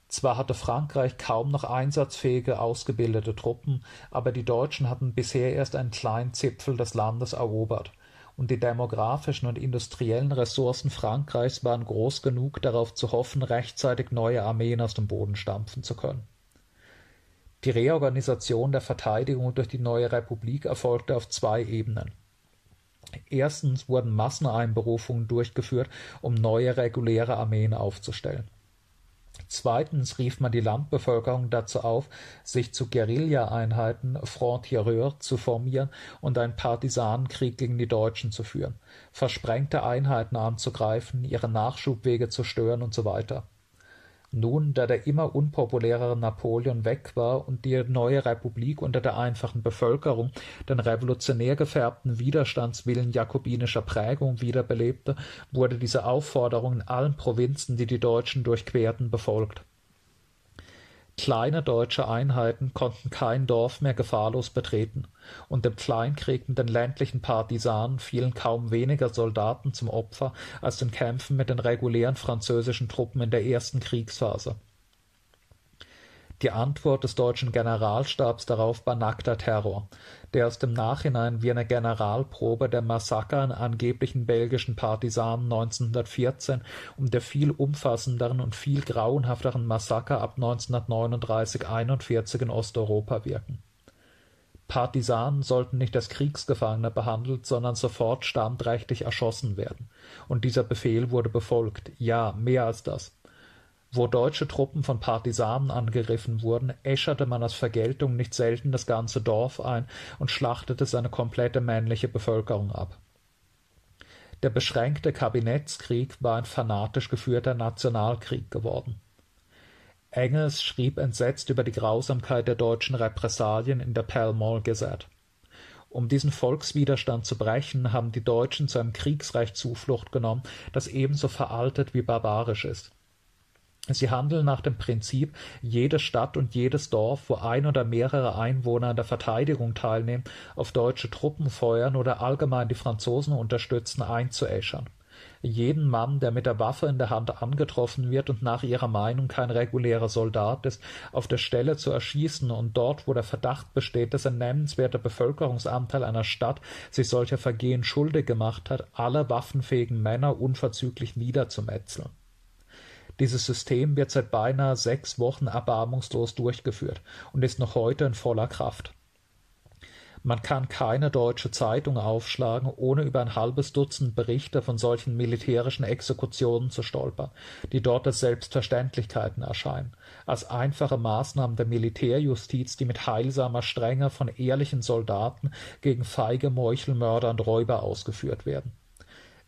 Zwar hatte Frankreich kaum noch einsatzfähige, ausgebildete Truppen, aber die Deutschen hatten bisher erst einen kleinen Zipfel des Landes erobert und die demografischen und industriellen Ressourcen Frankreichs waren groß genug, darauf zu hoffen, rechtzeitig neue Armeen aus dem Boden stampfen zu können. Die Reorganisation der Verteidigung durch die neue Republik erfolgte auf zwei Ebenen. Erstens wurden Masseneinberufungen durchgeführt, um neue reguläre Armeen aufzustellen. Zweitens rief man die Landbevölkerung dazu auf, sich zu Guerilla-Einheiten (Front Tireur) zu formieren und einen Partisanenkrieg gegen die Deutschen zu führen, versprengte Einheiten anzugreifen, ihre Nachschubwege zu stören usw. Nun, da der immer unpopulärere Napoleon weg war und die neue Republik unter der einfachen Bevölkerung den revolutionär gefärbten Widerstandswillen jakobinischer Prägung wiederbelebte, wurde diese Aufforderung in allen Provinzen, die die Deutschen durchquerten, befolgt Kleine deutsche Einheiten konnten kein Dorf mehr gefahrlos betreten, und dem Kleinkrieg mit den ländlichen Partisanen fielen kaum weniger Soldaten zum Opfer als den Kämpfen mit den regulären französischen Truppen in der ersten Kriegsphase die Antwort des deutschen Generalstabs darauf war nackter Terror, der aus dem Nachhinein wie eine Generalprobe der Massaker an angeblichen belgischen Partisanen 1914 und der viel umfassenderen und viel grauenhafteren Massaker ab 1939/41 in Osteuropa wirken. Partisanen sollten nicht als Kriegsgefangene behandelt, sondern sofort standrechtlich erschossen werden, und dieser Befehl wurde befolgt, ja, mehr als das. Wo deutsche Truppen von Partisanen angegriffen wurden, äscherte man als Vergeltung nicht selten das ganze Dorf ein und schlachtete seine komplette männliche Bevölkerung ab. Der beschränkte Kabinettskrieg war ein fanatisch geführter Nationalkrieg geworden. Engels schrieb entsetzt über die Grausamkeit der deutschen Repressalien in der Pall Mall Gazette. Um diesen Volkswiderstand zu brechen, haben die Deutschen zu einem Kriegsrecht Zuflucht genommen, das ebenso veraltet wie barbarisch ist. Sie handeln nach dem Prinzip, jede Stadt und jedes Dorf, wo ein oder mehrere Einwohner an der Verteidigung teilnehmen, auf deutsche Truppen feuern oder allgemein die Franzosen unterstützen, einzuäschern. Jeden Mann, der mit der Waffe in der Hand angetroffen wird und nach ihrer Meinung kein regulärer Soldat ist, auf der Stelle zu erschießen und dort, wo der Verdacht besteht, dass ein nennenswerter Bevölkerungsanteil einer Stadt sich solcher Vergehen schuldig gemacht hat, alle waffenfähigen Männer unverzüglich niederzumetzeln. Dieses System wird seit beinahe sechs Wochen erbarmungslos durchgeführt und ist noch heute in voller Kraft. Man kann keine deutsche Zeitung aufschlagen, ohne über ein halbes Dutzend Berichte von solchen militärischen Exekutionen zu stolpern, die dort als Selbstverständlichkeiten erscheinen, als einfache Maßnahmen der Militärjustiz, die mit heilsamer Strenge von ehrlichen Soldaten gegen feige Meuchelmörder und Räuber ausgeführt werden.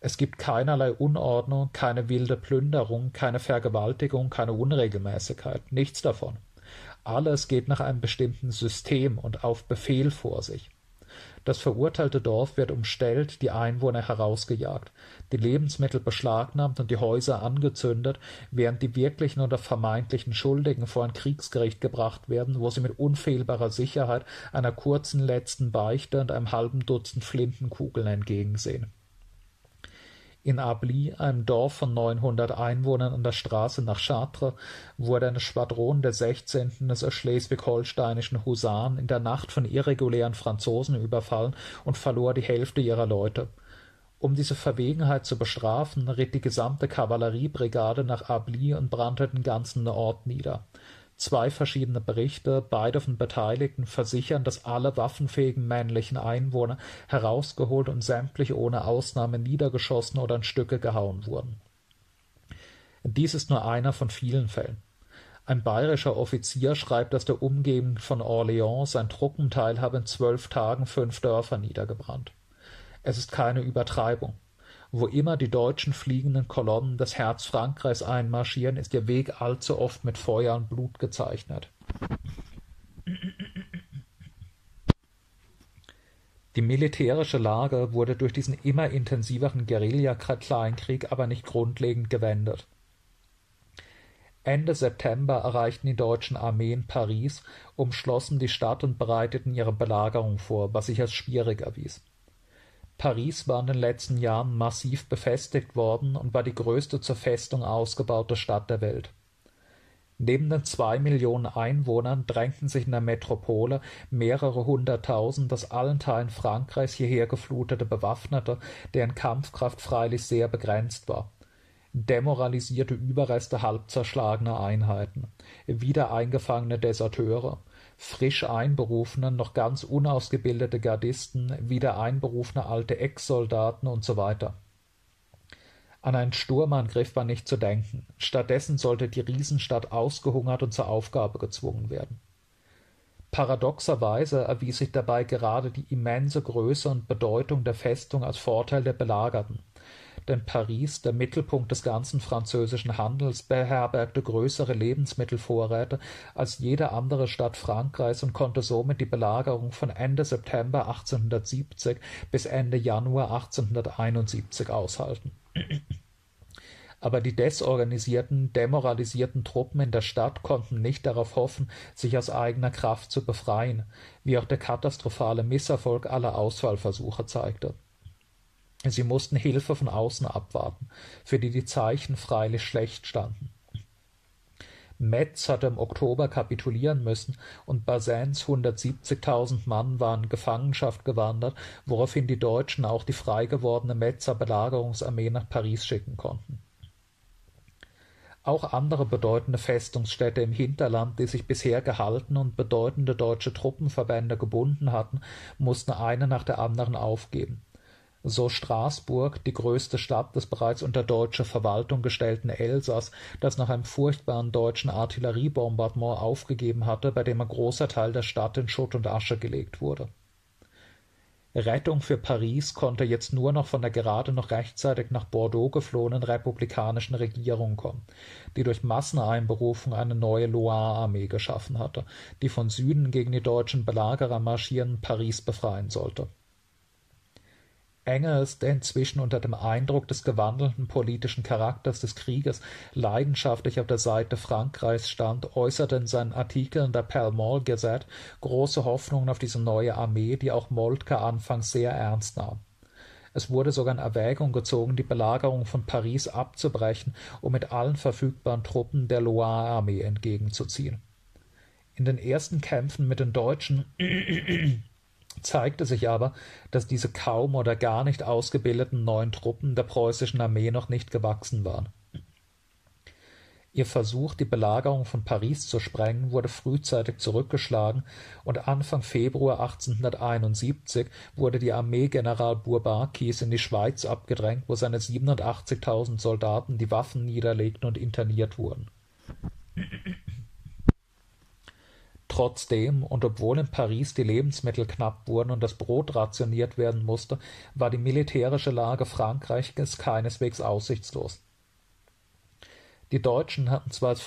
Es gibt keinerlei Unordnung, keine wilde Plünderung, keine Vergewaltigung, keine Unregelmäßigkeit, nichts davon. Alles geht nach einem bestimmten System und auf Befehl vor sich. Das verurteilte Dorf wird umstellt, die Einwohner herausgejagt, die Lebensmittel beschlagnahmt und die Häuser angezündet, während die wirklichen oder vermeintlichen Schuldigen vor ein Kriegsgericht gebracht werden, wo sie mit unfehlbarer Sicherheit einer kurzen letzten Beichte und einem halben Dutzend Flintenkugeln entgegensehen in Ably, einem Dorf von 900 Einwohnern an der Straße nach Chartres, wurde eine Schwadron der 16. des schleswig-holsteinischen Husaren in der Nacht von irregulären Franzosen überfallen und verlor die Hälfte ihrer Leute. Um diese Verwegenheit zu bestrafen, ritt die gesamte Kavalleriebrigade nach Ably und brannte den ganzen Ort nieder Zwei verschiedene Berichte, beide von Beteiligten, versichern, dass alle waffenfähigen männlichen Einwohner herausgeholt und sämtlich ohne Ausnahme niedergeschossen oder in Stücke gehauen wurden. Dies ist nur einer von vielen Fällen. Ein bayerischer Offizier schreibt aus der Umgebung von Orléans, sein Truppenteil habe in zwölf Tagen fünf Dörfer niedergebrannt. Es ist keine Übertreibung. Wo immer die deutschen fliegenden Kolonnen das Herz Frankreichs einmarschieren, ist ihr Weg allzu oft mit Feuer und Blut gezeichnet. Die militärische Lage wurde durch diesen immer intensiveren Guerilla-Kleinkrieg aber nicht grundlegend gewendet. Ende September erreichten die deutschen Armeen Paris, umschlossen die Stadt und bereiteten ihre Belagerung vor, was sich als schwierig erwies Paris war in den letzten Jahren massiv befestigt worden und war die größte zur Festung ausgebaute Stadt der Welt. Neben den zwei Millionen Einwohnern drängten sich in der Metropole mehrere hunderttausend aus allen Teilen Frankreichs hierher geflutete Bewaffnete, deren Kampfkraft freilich sehr begrenzt war. Demoralisierte Überreste halb zerschlagener Einheiten, wieder eingefangene Deserteure, frisch einberufene, noch ganz unausgebildete Gardisten, wieder einberufene alte Ex-Soldaten und so weiter. An einen Sturmangriff war nicht zu denken. Stattdessen sollte die Riesenstadt ausgehungert und zur Aufgabe gezwungen werden. Paradoxerweise erwies sich dabei gerade die immense Größe und Bedeutung der Festung als Vorteil der Belagerten denn Paris, der Mittelpunkt des ganzen französischen Handels, beherbergte größere Lebensmittelvorräte als jede andere Stadt Frankreichs und konnte somit die Belagerung von Ende September 1870 bis Ende Januar 1871 aushalten. Aber die desorganisierten, demoralisierten Truppen in der Stadt konnten nicht darauf hoffen, sich aus eigener Kraft zu befreien, wie auch der katastrophale Misserfolg aller Ausfallversuche zeigte. Sie mussten Hilfe von außen abwarten, für die die Zeichen freilich schlecht standen. Metz hatte im Oktober kapitulieren müssen und Bazins 170.000 Mann waren in Gefangenschaft gewandert, woraufhin die Deutschen auch die frei gewordene Metzer Belagerungsarmee nach Paris schicken konnten. Auch andere bedeutende Festungsstädte im Hinterland, die sich bisher gehalten und bedeutende deutsche Truppenverbände gebunden hatten, mussten eine nach der anderen aufgeben so Straßburg, die größte Stadt des bereits unter deutsche Verwaltung gestellten Elsass, das nach einem furchtbaren deutschen Artilleriebombardement aufgegeben hatte, bei dem ein großer Teil der Stadt in Schutt und Asche gelegt wurde. Rettung für Paris konnte jetzt nur noch von der gerade noch rechtzeitig nach Bordeaux geflohenen republikanischen Regierung kommen, die durch Masseneinberufung eine neue Loire-Armee geschaffen hatte, die von Süden gegen die deutschen Belagerer marschierenden Paris befreien sollte Engels, der inzwischen unter dem Eindruck des gewandelten politischen Charakters des Krieges leidenschaftlich auf der Seite Frankreichs stand, äußerte in seinen Artikeln der Pall Mall Gazette große Hoffnungen auf diese neue Armee, die auch Moltke anfangs sehr ernst nahm. Es wurde sogar in Erwägung gezogen, die Belagerung von Paris abzubrechen, um mit allen verfügbaren Truppen der Loire-Armee entgegenzuziehen. In den ersten Kämpfen mit den Deutschen zeigte sich aber, dass diese kaum oder gar nicht ausgebildeten neuen Truppen der preußischen Armee noch nicht gewachsen waren. Ihr Versuch, die Belagerung von Paris zu sprengen, wurde frühzeitig zurückgeschlagen und Anfang Februar 1871 wurde die Armee General Bourbakis in die Schweiz abgedrängt, wo seine 87.000 Soldaten die Waffen niederlegten und interniert wurden. Trotzdem und obwohl in Paris die Lebensmittel knapp wurden und das Brot rationiert werden musste, war die militärische Lage Frankreichs keineswegs aussichtslos. Die Deutschen hatten zwar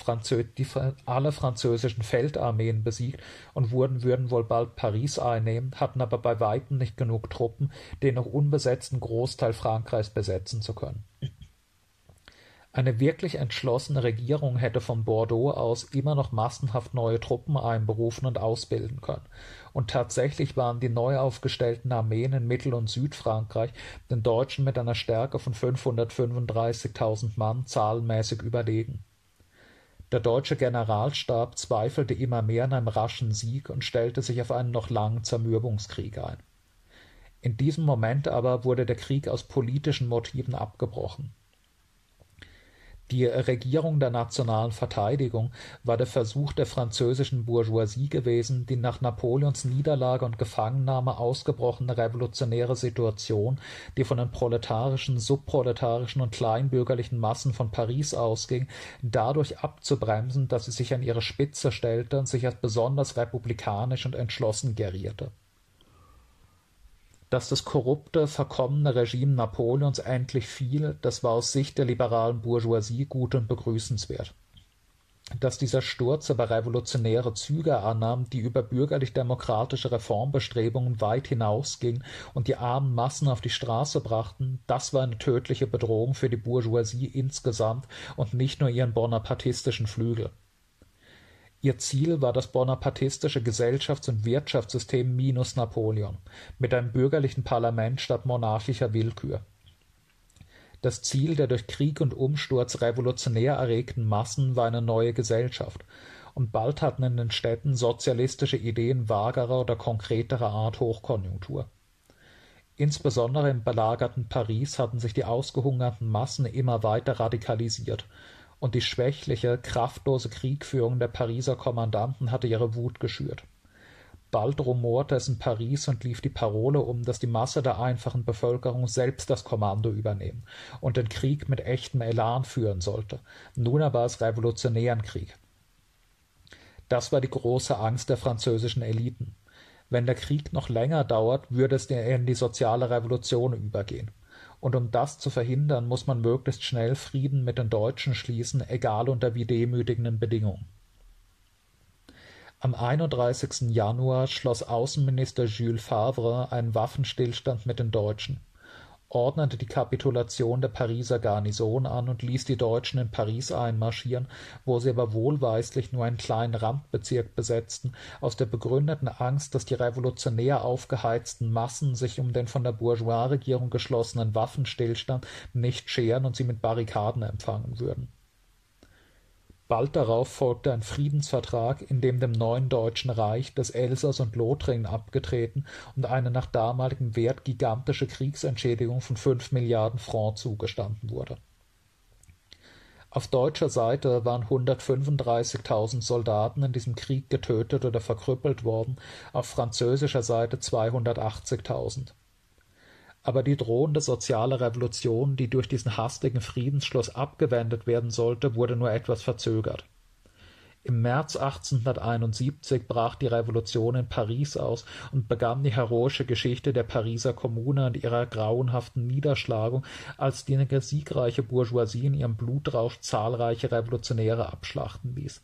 alle französischen Feldarmeen besiegt und würden wohl bald Paris einnehmen, hatten aber bei weitem nicht genug Truppen, den noch unbesetzten Großteil Frankreichs besetzen zu können eine wirklich entschlossene Regierung hätte von Bordeaux aus immer noch massenhaft neue Truppen einberufen und ausbilden können, und tatsächlich waren die neu aufgestellten Armeen in Mittel und Südfrankreich den Deutschen mit einer Stärke von 535.000 Mann zahlenmäßig überlegen. Der deutsche Generalstab zweifelte immer mehr an einem raschen Sieg und stellte sich auf einen noch langen Zermürbungskrieg ein. In diesem Moment aber wurde der Krieg aus politischen Motiven abgebrochen die Regierung der nationalen Verteidigung war der Versuch der französischen Bourgeoisie gewesen, die nach Napoleons Niederlage und Gefangennahme ausgebrochene revolutionäre Situation, die von den proletarischen, subproletarischen und kleinbürgerlichen Massen von Paris ausging, dadurch abzubremsen, dass sie sich an ihre Spitze stellte und sich als besonders republikanisch und entschlossen gerierte dass das korrupte, verkommene Regime Napoleons endlich fiel, das war aus Sicht der liberalen Bourgeoisie gut und begrüßenswert. Dass dieser Sturz aber revolutionäre Züge annahm, die über bürgerlich-demokratische Reformbestrebungen weit hinausgingen und die armen Massen auf die Straße brachten, das war eine tödliche Bedrohung für die Bourgeoisie insgesamt und nicht nur ihren bonapartistischen Flügel. Ihr Ziel war das bonapartistische Gesellschafts- und Wirtschaftssystem minus Napoleon, mit einem bürgerlichen Parlament statt monarchischer Willkür. Das Ziel der durch Krieg und Umsturz revolutionär erregten Massen war eine neue Gesellschaft, und bald hatten in den Städten sozialistische Ideen vagerer oder konkreterer Art Hochkonjunktur. Insbesondere im belagerten Paris hatten sich die ausgehungerten Massen immer weiter radikalisiert und die schwächliche, kraftlose Kriegführung der Pariser Kommandanten hatte ihre Wut geschürt. Bald rumorte es in Paris und lief die Parole um, dass die Masse der einfachen Bevölkerung selbst das Kommando übernehmen und den Krieg mit echtem Elan führen sollte. Nun aber als revolutionären Krieg. Das war die große Angst der französischen Eliten. Wenn der Krieg noch länger dauert, würde es in die soziale Revolution übergehen und um das zu verhindern, muss man möglichst schnell Frieden mit den Deutschen schließen, egal unter wie demütigenden Bedingungen. Am 31. Januar schloss Außenminister Jules Favre einen Waffenstillstand mit den Deutschen ordnete die Kapitulation der Pariser Garnison an und ließ die Deutschen in Paris einmarschieren, wo sie aber wohlweislich nur einen kleinen Randbezirk besetzten, aus der begründeten Angst, dass die revolutionär aufgeheizten Massen sich um den von der Bourgeoisregierung geschlossenen Waffenstillstand nicht scheren und sie mit Barrikaden empfangen würden Bald darauf folgte ein Friedensvertrag, in dem dem neuen Deutschen Reich das Elsass und Lothringen abgetreten und eine nach damaligem Wert gigantische Kriegsentschädigung von fünf Milliarden Francs zugestanden wurde. Auf deutscher Seite waren 135.000 Soldaten in diesem Krieg getötet oder verkrüppelt worden, auf französischer Seite 280.000 aber die drohende soziale Revolution, die durch diesen hastigen Friedensschluss abgewendet werden sollte, wurde nur etwas verzögert. Im März 1871 brach die Revolution in Paris aus und begann die heroische Geschichte der Pariser Kommune und ihrer grauenhaften Niederschlagung, als die siegreiche Bourgeoisie in ihrem Blutrausch zahlreiche Revolutionäre abschlachten ließ.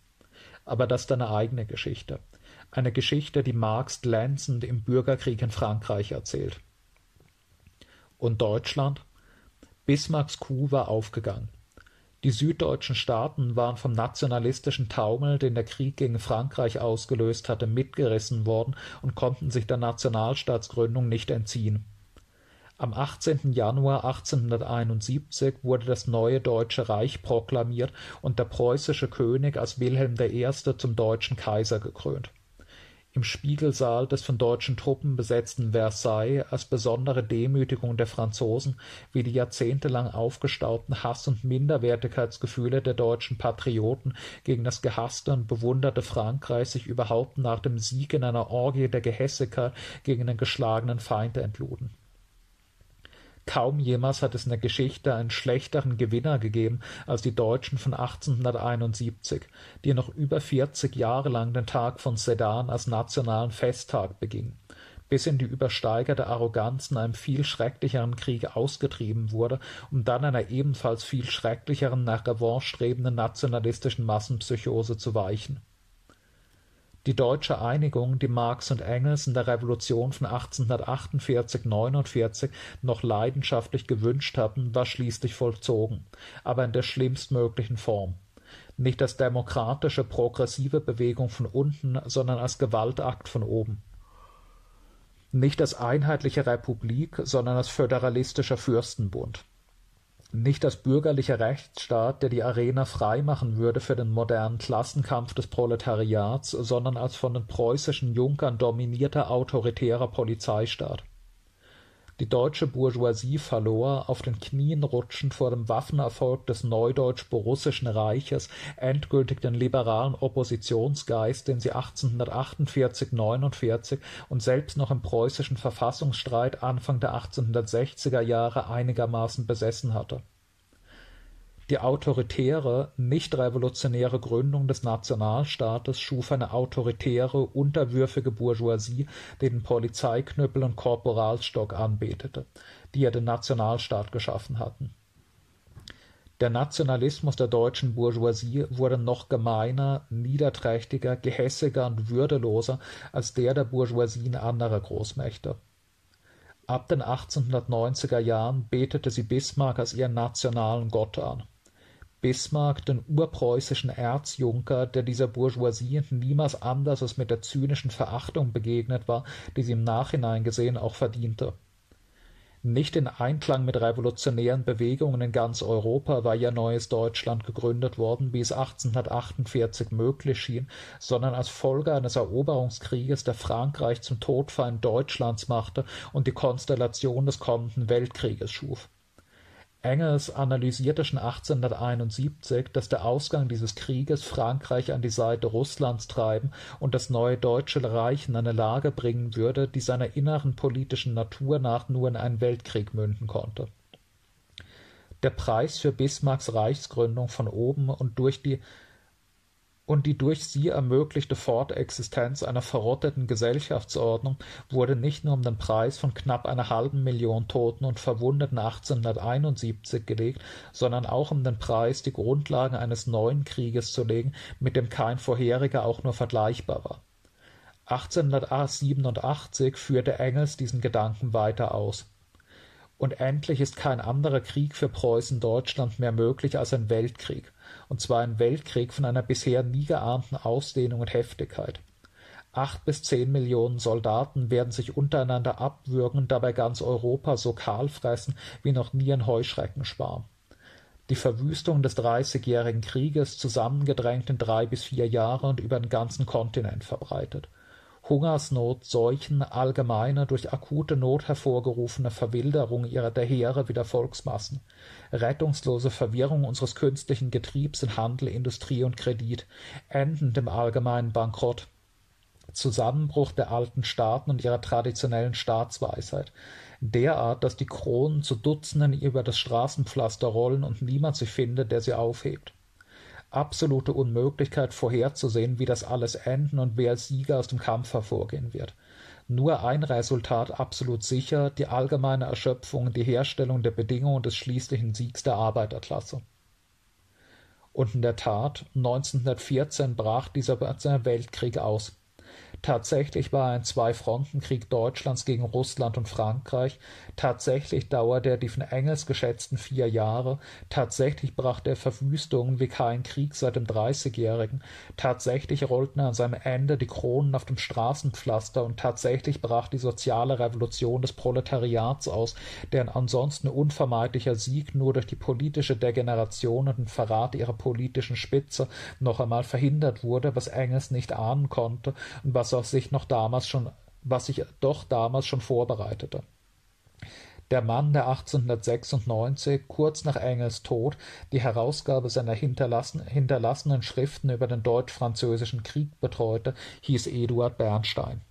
Aber das ist eine eigene Geschichte. Eine Geschichte, die Marx glänzend im Bürgerkrieg in Frankreich erzählt. Und Deutschland? Bismarcks Coup war aufgegangen. Die süddeutschen Staaten waren vom nationalistischen Taumel, den der Krieg gegen Frankreich ausgelöst hatte, mitgerissen worden und konnten sich der Nationalstaatsgründung nicht entziehen. Am 18. Januar 1871 wurde das neue Deutsche Reich proklamiert und der preußische König als Wilhelm I. zum deutschen Kaiser gekrönt im Spiegelsaal des von deutschen Truppen besetzten Versailles als besondere Demütigung der Franzosen, wie die jahrzehntelang aufgestauten Hass- und Minderwertigkeitsgefühle der deutschen Patrioten gegen das gehasste und bewunderte Frankreich sich überhaupt nach dem Sieg in einer Orgie der Gehässigkeit gegen den geschlagenen Feind entluden Kaum jemals hat es in der Geschichte einen schlechteren Gewinner gegeben als die Deutschen von 1871, die noch über 40 Jahre lang den Tag von Sedan als nationalen Festtag begingen, bis in die übersteigerte Arroganz in einem viel schrecklicheren Krieg ausgetrieben wurde, um dann einer ebenfalls viel schrecklicheren, nach Revanche strebenden nationalistischen Massenpsychose zu weichen die deutsche Einigung, die Marx und Engels in der Revolution von 1848/49 noch leidenschaftlich gewünscht hatten, war schließlich vollzogen, aber in der schlimmstmöglichen Form. Nicht als demokratische, progressive Bewegung von unten, sondern als Gewaltakt von oben. Nicht als einheitliche Republik, sondern als föderalistischer Fürstenbund nicht als bürgerlicher Rechtsstaat, der die Arena freimachen würde für den modernen Klassenkampf des Proletariats, sondern als von den preußischen Junkern dominierter autoritärer Polizeistaat die deutsche Bourgeoisie verlor, auf den Knien rutschend vor dem Waffenerfolg des Neudeutsch-Borussischen Reiches, endgültig den liberalen Oppositionsgeist, den sie 1848 49 und selbst noch im preußischen Verfassungsstreit Anfang der 1860er Jahre einigermaßen besessen hatte die autoritäre, nicht-revolutionäre Gründung des Nationalstaates schuf eine autoritäre, unterwürfige Bourgeoisie, die den Polizeiknüppel und Korporalsstock anbetete, die ja den Nationalstaat geschaffen hatten. Der Nationalismus der deutschen Bourgeoisie wurde noch gemeiner, niederträchtiger, gehässiger und würdeloser als der der Bourgeoisien anderer Großmächte. Ab den 1890er Jahren betete sie Bismarck als ihren nationalen Gott an Bismarck den urpreußischen Erzjunker, der dieser Bourgeoisie niemals anders als mit der zynischen Verachtung begegnet war, die sie im Nachhinein gesehen auch verdiente. Nicht in Einklang mit revolutionären Bewegungen in ganz Europa war ja neues Deutschland gegründet worden, wie es 1848 möglich schien, sondern als Folge eines Eroberungskrieges, der Frankreich zum Todfeind Deutschlands machte und die Konstellation des kommenden Weltkrieges schuf Engels analysierte schon 1871, dass der Ausgang dieses Krieges Frankreich an die Seite Russlands treiben und das neue Deutsche Reich in eine Lage bringen würde, die seiner inneren politischen Natur nach nur in einen Weltkrieg münden konnte. Der Preis für Bismarcks Reichsgründung von oben und durch die und die durch sie ermöglichte Fortexistenz einer verrotteten Gesellschaftsordnung wurde nicht nur um den Preis von knapp einer halben Million Toten und Verwundeten 1871 gelegt, sondern auch um den Preis, die Grundlagen eines neuen Krieges zu legen, mit dem kein vorheriger auch nur vergleichbar war. 1887 führte Engels diesen Gedanken weiter aus. Und endlich ist kein anderer Krieg für Preußen-Deutschland mehr möglich als ein Weltkrieg und zwar ein Weltkrieg von einer bisher nie geahnten Ausdehnung und Heftigkeit. Acht bis zehn Millionen Soldaten werden sich untereinander abwürgen und dabei ganz Europa so kahl fressen wie noch nie ein Heuschreckenschwarm. Die Verwüstung des Dreißigjährigen Krieges, zusammengedrängt in drei bis vier Jahre und über den ganzen Kontinent verbreitet. Hungersnot, Seuchen, allgemeine, durch akute Not hervorgerufene Verwilderung ihrer der Heere wie der Volksmassen, rettungslose Verwirrung unseres künstlichen Getriebs in Handel, Industrie und Kredit, endend im allgemeinen Bankrott, Zusammenbruch der alten Staaten und ihrer traditionellen Staatsweisheit, derart, dass die Kronen zu Dutzenden über das Straßenpflaster rollen und niemand sich findet, der sie aufhebt absolute Unmöglichkeit vorherzusehen, wie das alles enden und wer als Sieger aus dem Kampf hervorgehen wird. Nur ein Resultat absolut sicher, die allgemeine Erschöpfung, die Herstellung der Bedingungen des schließlichen Siegs der Arbeiterklasse. Und in der Tat, 1914 brach dieser Weltkrieg aus. Tatsächlich war ein Zwei-Fronten-Krieg Deutschlands gegen Russland und Frankreich, tatsächlich dauerte er die von Engels geschätzten vier Jahre, tatsächlich brachte er Verwüstungen wie kein Krieg seit dem Dreißigjährigen, tatsächlich rollten an seinem Ende die Kronen auf dem Straßenpflaster und tatsächlich brach die soziale Revolution des Proletariats aus, deren ansonsten unvermeidlicher Sieg nur durch die politische Degeneration und den Verrat ihrer politischen Spitze noch einmal verhindert wurde, was Engels nicht ahnen konnte und was er sich noch damals schon, was sich doch damals schon vorbereitete. Der Mann, der 1896, kurz nach Engels Tod, die Herausgabe seiner hinterlassenen Schriften über den Deutsch-Französischen Krieg betreute, hieß Eduard Bernstein